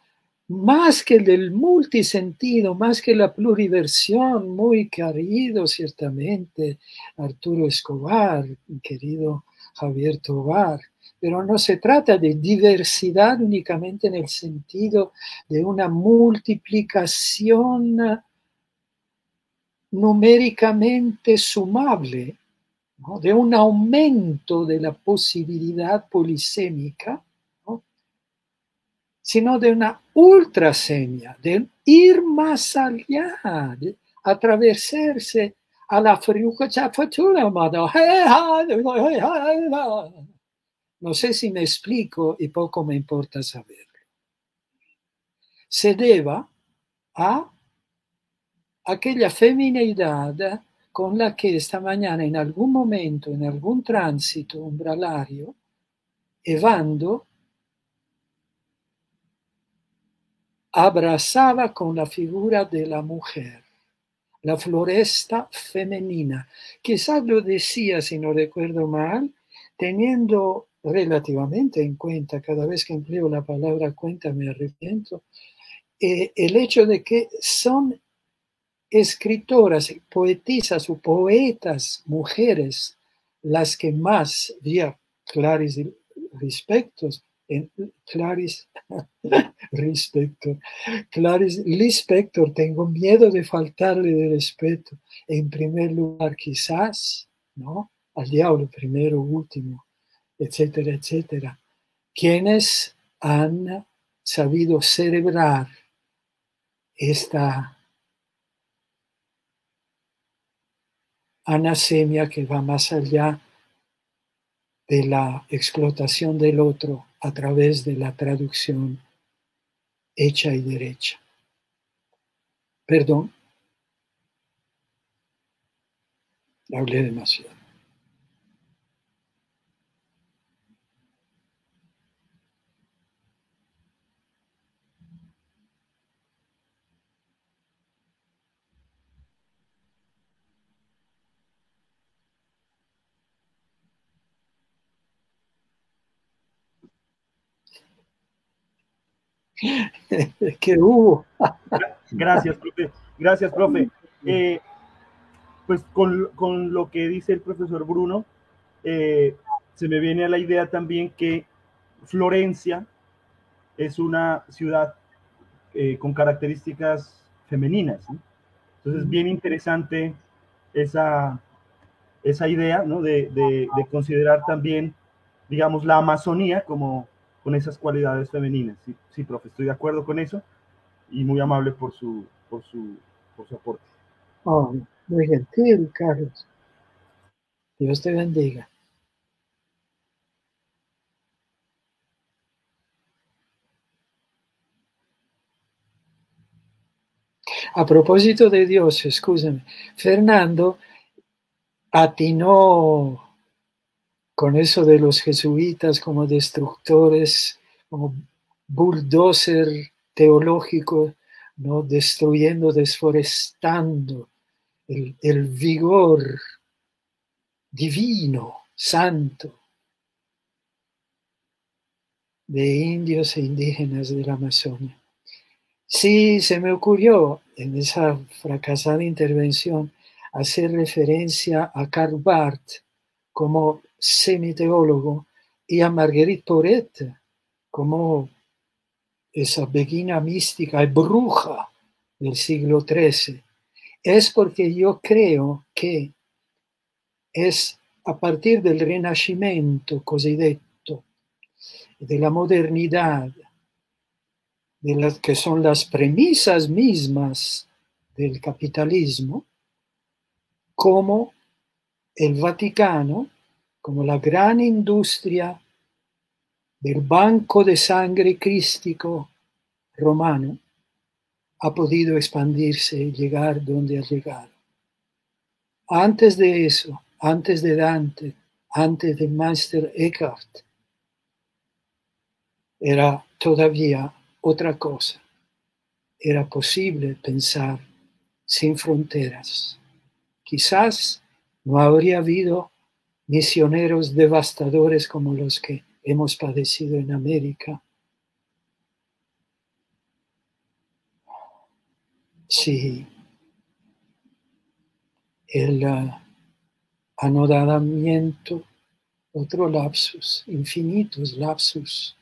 más que del multisentido, más que la pluriversión, muy querido ciertamente Arturo Escobar, querido Javier Tobar, pero no se trata de diversidad únicamente en el sentido de una multiplicación numéricamente sumable, de un aumento de la posibilidad polisémica, sino de una ultrasemia, de ir más allá, de atravesarse a la No sé si me explico y poco me importa saberlo. Se deba a aquella feminidad con la que esta mañana en algún momento, en algún tránsito umbralario, Evando abrazaba con la figura de la mujer, la floresta femenina. Quizás lo decía, si no recuerdo mal, teniendo relativamente en cuenta, cada vez que empleo la palabra cuenta me arrepiento, eh, el hecho de que son escritoras, poetisas o poetas, mujeres, las que más, vía Clarice Lispector, en Clarice, Lispector, Clarice tengo miedo de faltarle de respeto. En primer lugar, quizás, ¿no? Al diablo, primero, último, etcétera, etcétera. Quienes han sabido celebrar esta anasemia que va más allá de la explotación del otro a través de la traducción hecha y derecha. Perdón. Hablé demasiado. que hubo. Gracias, profe. Gracias, profe. Eh, pues con, lo que dice el profesor Bruno, eh, se me viene a la idea también que Florencia es una ciudad eh, con características femeninas. Entonces, bien interesante esa, esa idea ¿no? de, de, considerar también, digamos, la Amazonía como, con esas cualidades femeninas. Sí, sí, profe, estoy de acuerdo con eso y muy amable por su, por su, por su aporte. Oh, muy gentil, Carlos. Dios te bendiga. A propósito de Dios, escúchame, Fernando atinó con eso de los jesuitas como destructores, como bulldozer teológico, ¿no? destruyendo, desforestando el, vigor divino, santo de indios e indígenas de la Amazonia. Sí, se me ocurrió en esa fracasada intervención hacer referencia a Karl Barth como semiteólogo y a Marguerite Porete como esa beguina mística y bruja del siglo XIII, es porque yo creo que es a partir del Renacimiento cosiddetto, de la modernidad, de las que son las premisas mismas del capitalismo, como el Vaticano como la gran industria del banco de sangre crístico romano ha podido expandirse y llegar donde ha llegado. Antes de eso, antes de Dante, antes de Meister Eckhart, era todavía otra cosa. Era posible pensar sin fronteras. quizás no habría habido misioneros devastadores como los que hemos padecido en América. Sí, el uh, anodamiento, otro lapsus, infinitos lapsus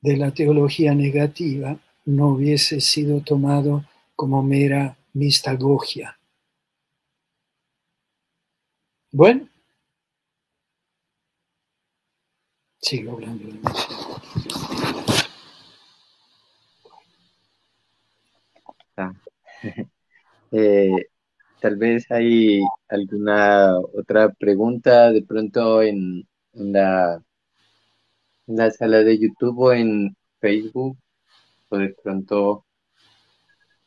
de la teología negativa no hubiese sido tomado como mera mistagogia. Bueno, sigo hablando ah. eh, tal vez hay alguna otra pregunta de pronto en, en, la, en la sala de YouTube o en Facebook o de pronto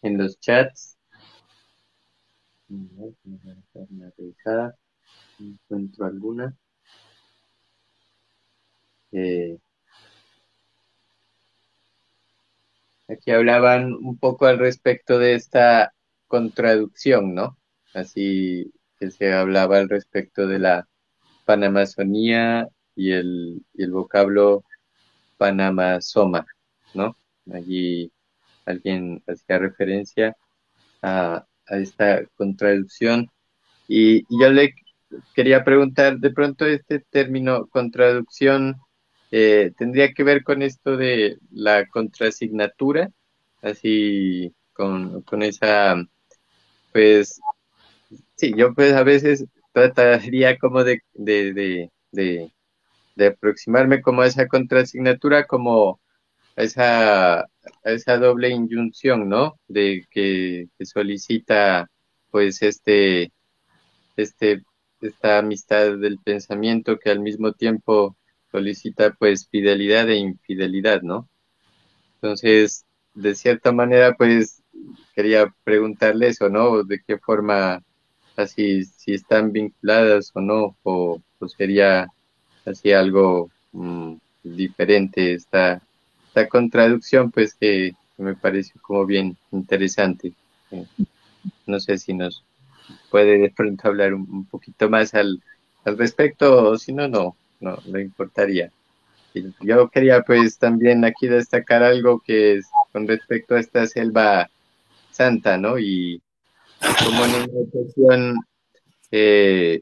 en los chats. Revisada encuentro alguna. Eh, aquí hablaban un poco al respecto de esta contradicción, ¿no? Así que se hablaba al respecto de la panamazonía y el, y el vocablo panamazoma, ¿no? Allí alguien hacía referencia a, a esta contradicción y, y yo le quería preguntar, de pronto este término contraducción eh, tendría que ver con esto de la contrasignatura, así con, con esa, pues, sí, yo pues a veces trataría como de, de, de, de, aproximarme como a esa contrasignatura, como a esa, a esa doble inyunción, ¿no? De que, que solicita pues este, este esta amistad del pensamiento que al mismo tiempo solicita pues fidelidad e infidelidad, ¿no? Entonces, de cierta manera, pues quería preguntarle eso, ¿no? De qué forma, así, si están vinculadas o no, o, sería así algo mm, diferente esta, esta contradicción, pues que me pareció como bien interesante. Eh, no sé si nos puede de pronto hablar un, poquito más al, al respecto, o si no, no, no, no importaría. Yo quería pues también aquí destacar algo que es con respecto a esta selva santa, ¿no? Y como en una ocasión eh,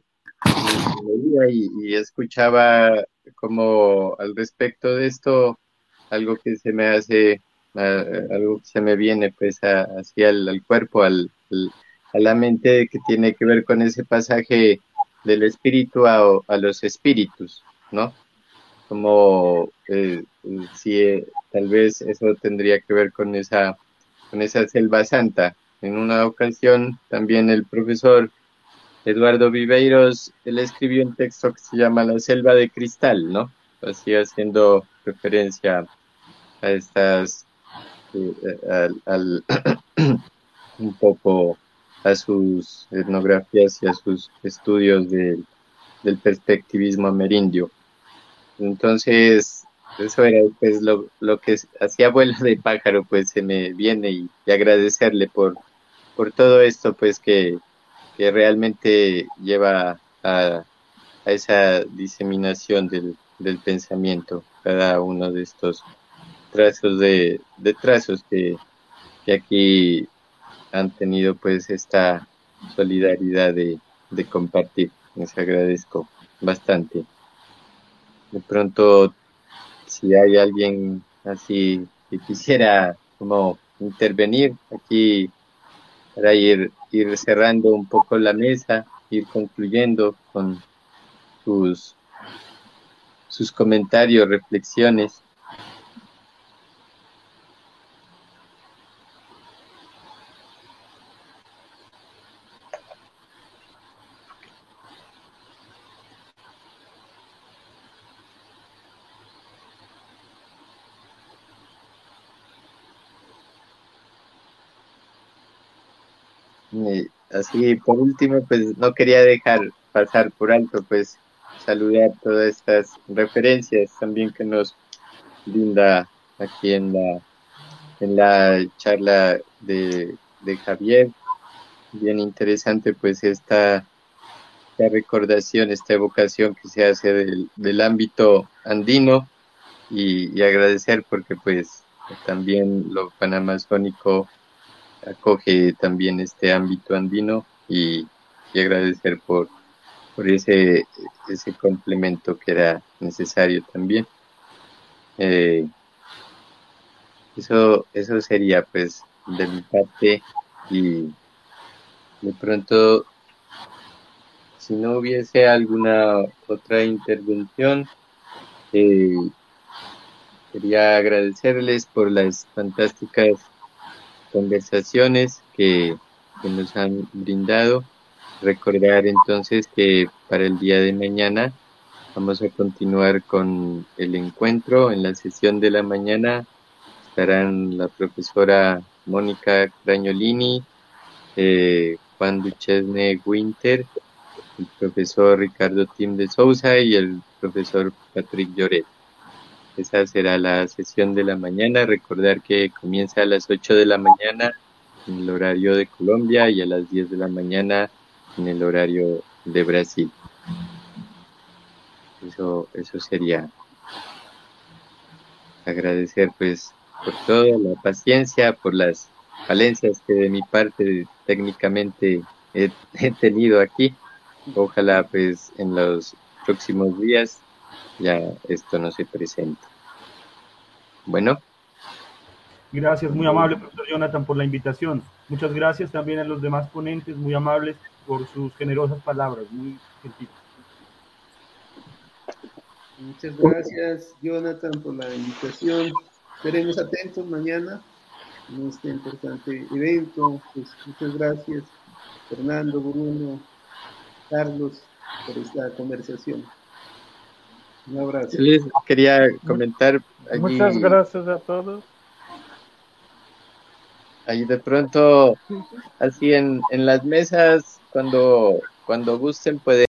y, y, escuchaba como al respecto de esto, algo que se me hace, algo que se me viene pues hacia el, cuerpo, al, a la mente que tiene que ver con ese pasaje del espíritu a, a los espíritus, ¿no? Como eh, si eh, tal vez eso tendría que ver con esa, con esa selva santa. En una ocasión también el profesor Eduardo Viveiros, él escribió un texto que se llama La selva de cristal, ¿no? Así haciendo referencia a estas, eh, al un poco a sus etnografías y a sus estudios del perspectivismo amerindio. Entonces, eso era pues lo, lo que hacía vuelo de pájaro, pues se me viene y, agradecerle por, por todo esto, pues que, que realmente lleva a, a esa diseminación del, del, pensamiento, cada uno de estos trazos de, de trazos que, que aquí han tenido pues esta solidaridad de, compartir. Les agradezco bastante. De pronto, si hay alguien así que quisiera como intervenir aquí para ir, ir cerrando un poco la mesa, ir concluyendo con sus, sus comentarios, reflexiones. Así por último, pues no quería dejar pasar por alto, pues saludar todas estas referencias también que nos brinda aquí en la en la charla de, de Javier. Bien interesante pues esta, recordación, esta evocación que se hace del, ámbito andino y, agradecer porque pues también lo panamazónico acoge también este ámbito andino y, agradecer por, por ese, ese complemento que era necesario también. Eh, eso, eso sería pues de mi parte y de pronto si no hubiese alguna otra intervención eh, quería agradecerles por las fantásticas conversaciones que, nos han brindado recordar entonces que para el día de mañana vamos a continuar con el encuentro en la sesión de la mañana estarán la profesora Mónica Crañolini, eh, Juan Duchesne Winter, el profesor Ricardo Tim de Sousa y el profesor Patrick Lloret. Esa será la sesión de la mañana. Recordar que comienza a las 8 de la mañana en el horario de Colombia y a las 10 de la mañana en el horario de Brasil. Eso, eso sería agradecer pues por toda la paciencia, por las falencias que de mi parte técnicamente he, tenido aquí. Ojalá pues en los próximos días ya esto no se presente. Bueno. Gracias, muy amable, profesor Jonathan, por la invitación. Muchas gracias también a los demás ponentes, muy amables por sus generosas palabras, muy gentiles. Muchas gracias, Jonathan, por la invitación. Estaremos atentos mañana en este importante evento. Pues, muchas gracias, Fernando, Bruno, Carlos, por esta conversación. Un abrazo. Les quería comentar. Muchas gracias a todos. Ahí de pronto, así en, en las mesas, cuando, cuando gusten, pueden.